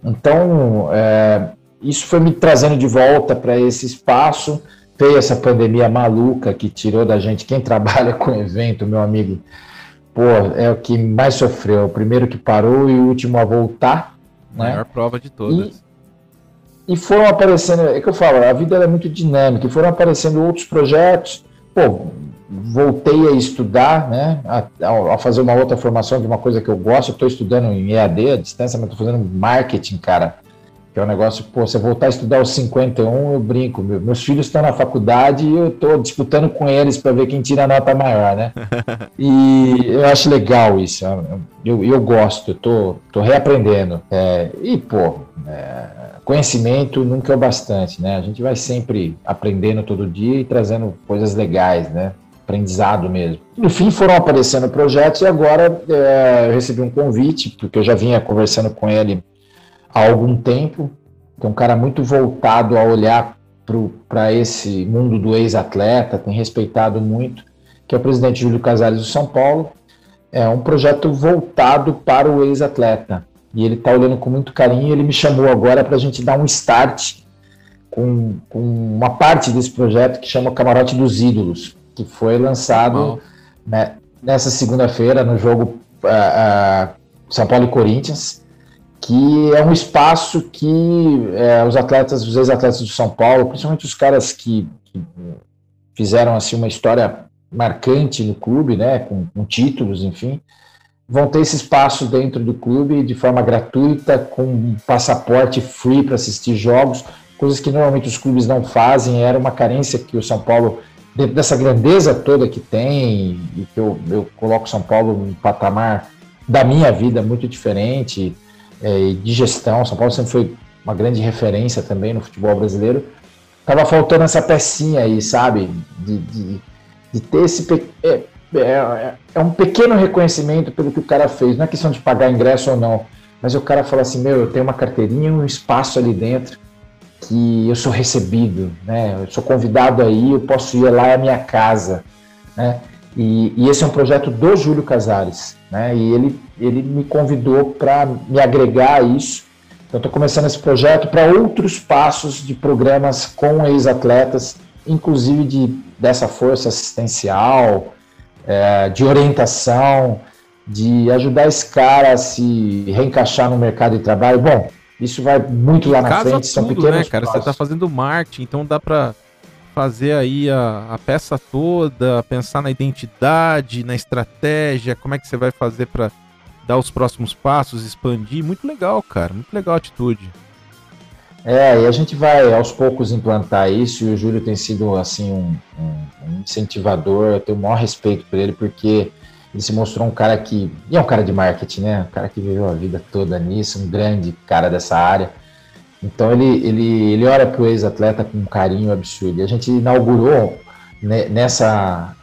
Então, é, isso foi me trazendo de volta para esse espaço. Veio essa pandemia maluca que tirou da gente quem trabalha com evento, meu amigo. Pô, é o que mais sofreu. O primeiro que parou e o último a voltar. Né? Maior prova de todas. E, e foram aparecendo, é que eu falo, a vida é muito dinâmica, e foram aparecendo outros projetos. Pô, voltei a estudar, né, a, a, fazer uma outra formação de uma coisa que eu gosto. Estou estudando em EAD, à distância, mas estou fazendo marketing, cara. Que é um negócio, pô, você voltar a estudar aos 51, eu brinco. Meu, meus filhos estão na faculdade e eu estou disputando com eles para ver quem tira a nota maior, né? e eu acho legal isso. Eu, eu gosto, eu tô, tô reaprendendo. É, e, pô, é, conhecimento nunca é o bastante, né? A gente vai sempre aprendendo todo dia e trazendo coisas legais, né? Aprendizado mesmo. No fim foram aparecendo projetos e agora é, eu recebi um convite, porque eu já vinha conversando com ele há algum tempo, que é um cara muito voltado a olhar para esse mundo do ex-atleta, tem respeitado muito, que é o presidente Júlio Casares do São Paulo. É um projeto voltado para o ex-atleta e ele está olhando com muito carinho. Ele me chamou agora para a gente dar um start com, com uma parte desse projeto que chama Camarote dos Ídolos, que foi lançado né, nessa segunda-feira no jogo uh, uh, São Paulo e Corinthians, que é um espaço que uh, os atletas, os ex-atletas do São Paulo, principalmente os caras que, que, fizeram assim uma história marcante no clube, né, com, com títulos, enfim, vão ter esse espaço dentro do clube de forma gratuita, com um passaporte free para assistir jogos, coisas que normalmente os clubes não fazem, era uma carência que o São Paulo, dentro dessa grandeza toda que tem, e que eu, eu coloco São Paulo num patamar da minha vida muito diferente, é, de gestão, São Paulo sempre foi uma grande referência também no futebol brasileiro, estava faltando essa pecinha aí, sabe, de, de, de ter esse... É, é, é, é, um pequeno reconhecimento pelo que o cara fez. Não é questão de pagar ingresso ou não, mas o cara fala assim: meu, eu tenho uma carteirinha, um espaço ali dentro que eu sou recebido, né? Eu sou convidado aí, eu posso ir lá à minha casa, né? E, e esse é um projeto do Júlio Casares, né? E ele, ele me convidou para me agregar a isso. Então, estou começando esse projeto para outros passos de programas com ex-atletas, inclusive de, dessa força assistencial, é, de orientação, de ajudar esse cara a se reencaixar no mercado de trabalho. Bom, isso vai muito lá na Casa frente, tudo, são pequenos né, cara? Passos. Você está fazendo marketing, então dá para fazer aí a, a, peça toda, pensar na identidade, na estratégia, como é que você vai fazer para dar os próximos passos, expandir. Muito legal, cara, muito legal a atitude. É, e a gente vai aos poucos implantar isso, e o Júlio tem sido assim um, um, um incentivador, eu tenho o maior respeito por ele, porque ele se mostrou um cara que. E é um cara de marketing, né? Um cara que viveu a vida toda nisso, um grande cara dessa área. Então ele, ele, ele olha para o ex-atleta com um carinho absurdo. E a gente inaugurou né, nessa,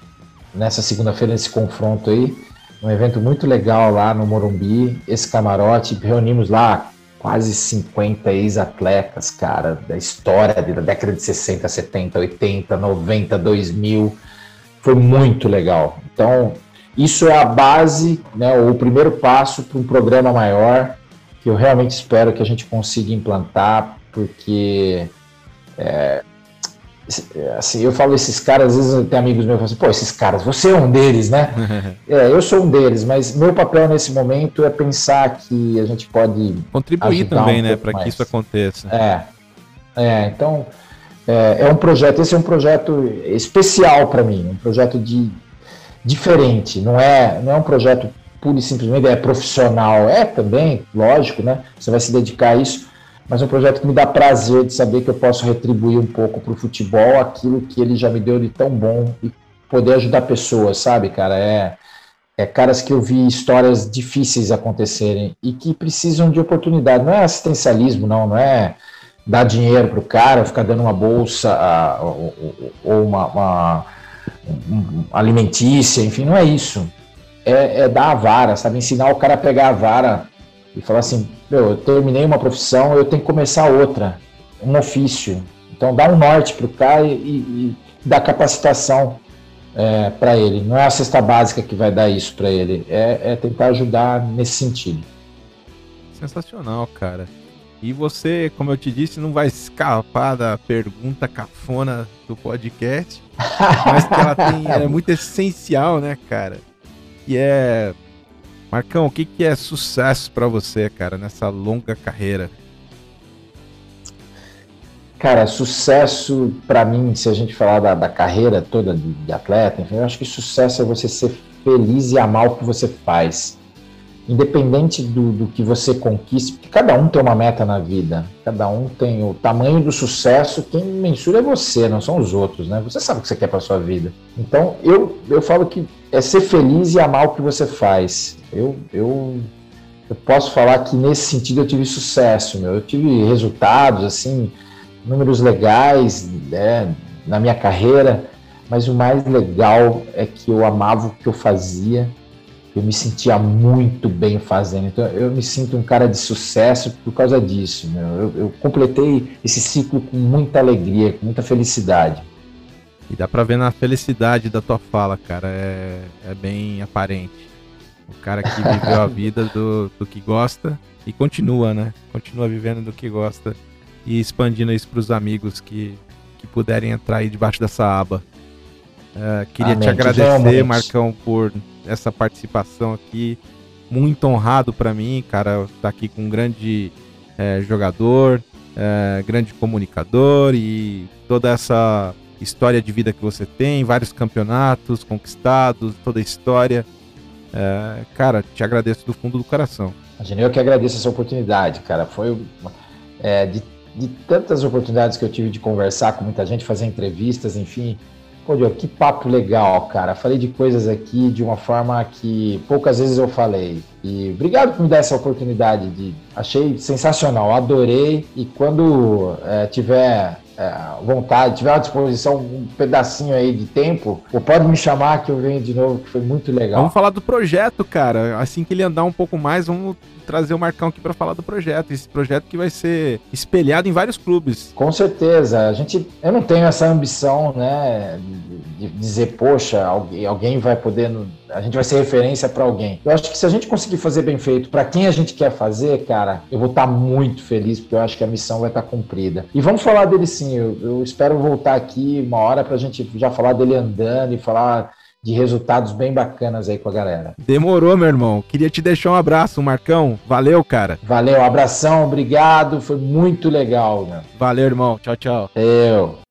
nessa segunda-feira, nesse confronto aí, um evento muito legal lá no Morumbi, esse camarote, reunimos lá quase 50 ex-atletas, cara, da história da década de 60, 70, 80, 90, 2000. Foi muito legal. Então, isso é a base, né, o primeiro passo para um programa maior, que eu realmente espero que a gente consiga implantar, porque é, assim, eu falo esses caras, às vezes tem amigos meus que falam assim, pô, esses caras, você é um deles, né? é, eu sou um deles, mas meu papel nesse momento é pensar que a gente pode contribuir também, um né, para que isso aconteça. É, é então é, é, um projeto, esse é um projeto especial para mim, um projeto de diferente, não é, não é um projeto pura e simplesmente é profissional, é também, lógico, né? Você vai se dedicar a isso, mas é um projeto que me dá prazer de saber que eu posso retribuir um pouco para o futebol aquilo que ele já me deu de tão bom e poder ajudar pessoas, sabe, cara? É, é caras que eu vi histórias difíceis acontecerem e que precisam de oportunidade. Não é assistencialismo, não, não é dar dinheiro para o cara, ficar dando uma bolsa ou, uma, uma um, alimentícia, enfim, não é isso. É, é dar a vara, sabe? Ensinar o cara a pegar a vara e falar assim, meu, eu terminei uma profissão, eu tenho que começar outra, um ofício. Então dá um norte para o cara e, e, dá capacitação é, para ele. Não é a cesta básica que vai dar isso para ele, é, é tentar ajudar nesse sentido. Sensacional, cara. E você, como eu te disse, não vai escapar da pergunta cafona do podcast, mas que ela tem, ela é muito essencial, né, cara? E é Marcão, o que, que é sucesso para você, cara, nessa longa carreira? Cara, sucesso para mim, se a gente falar da, da carreira toda de, de, atleta, enfim, eu acho que sucesso é você ser feliz e amar o que você faz. Independente do, do que você conquiste, porque cada um tem uma meta na vida, cada um tem o tamanho do sucesso, quem mensura é você, não são os outros, né? Você sabe o que você quer para sua vida. Então, eu, eu falo que é ser feliz e amar o que você faz. Eu, eu, eu posso falar que nesse sentido eu tive sucesso, meu. Eu tive resultados, assim, números legais né, na minha carreira, mas o mais legal é que eu amava o que eu fazia, eu me sentia muito bem fazendo. Então eu me sinto um cara de sucesso por causa disso. Eu, eu completei esse ciclo com muita alegria, com muita felicidade. E dá pra ver na felicidade da tua fala, cara. É, é bem aparente. O cara que viveu a vida do, do que gosta e continua, né? Continua vivendo do que gosta e expandindo isso para os amigos que, que puderem entrar aí debaixo dessa aba. Uh, queria Amém. te agradecer, Marcão, por essa participação aqui. Muito honrado para mim, cara, estar tá aqui com um grande é, jogador, é, grande comunicador e toda essa história de vida que você tem, vários campeonatos conquistados, toda a história. É, cara, te agradeço do fundo do coração. Imagina, eu que agradeço essa oportunidade, cara. Foi de, de tantas oportunidades que eu tive de conversar com muita gente, fazer entrevistas, enfim. Pô, Diogo, que papo legal, cara. Falei de coisas aqui de uma forma que poucas vezes eu falei. E obrigado por me dar essa oportunidade. De... Achei sensacional, adorei. E quando é, tiver é, vontade, tiver à disposição um pedacinho aí de tempo, ou pode me chamar que eu venho de novo, que foi muito legal. Vamos falar do projeto, cara. Assim que ele andar um pouco mais, vamos trazer o Marcão aqui para falar do projeto. Esse projeto que vai ser espelhado em vários clubes. Com certeza. A gente, eu não tenho essa ambição, né, de dizer, poxa, alguém, vai poder, a gente vai ser referência para alguém. Eu acho que se a gente conseguir fazer bem feito para quem a gente quer fazer, cara, eu vou estar tá muito feliz porque eu acho que a missão vai estar tá cumprida. E vamos falar dele sim. Eu, eu espero voltar aqui uma hora para a gente já falar dele andando e falar de resultados bem bacanas aí com a galera. Demorou, meu irmão. Queria te deixar um abraço, Marcão. Valeu, cara. Valeu, abração, obrigado. Foi muito legal, meu. Valeu, irmão. Tchau, tchau. Eu.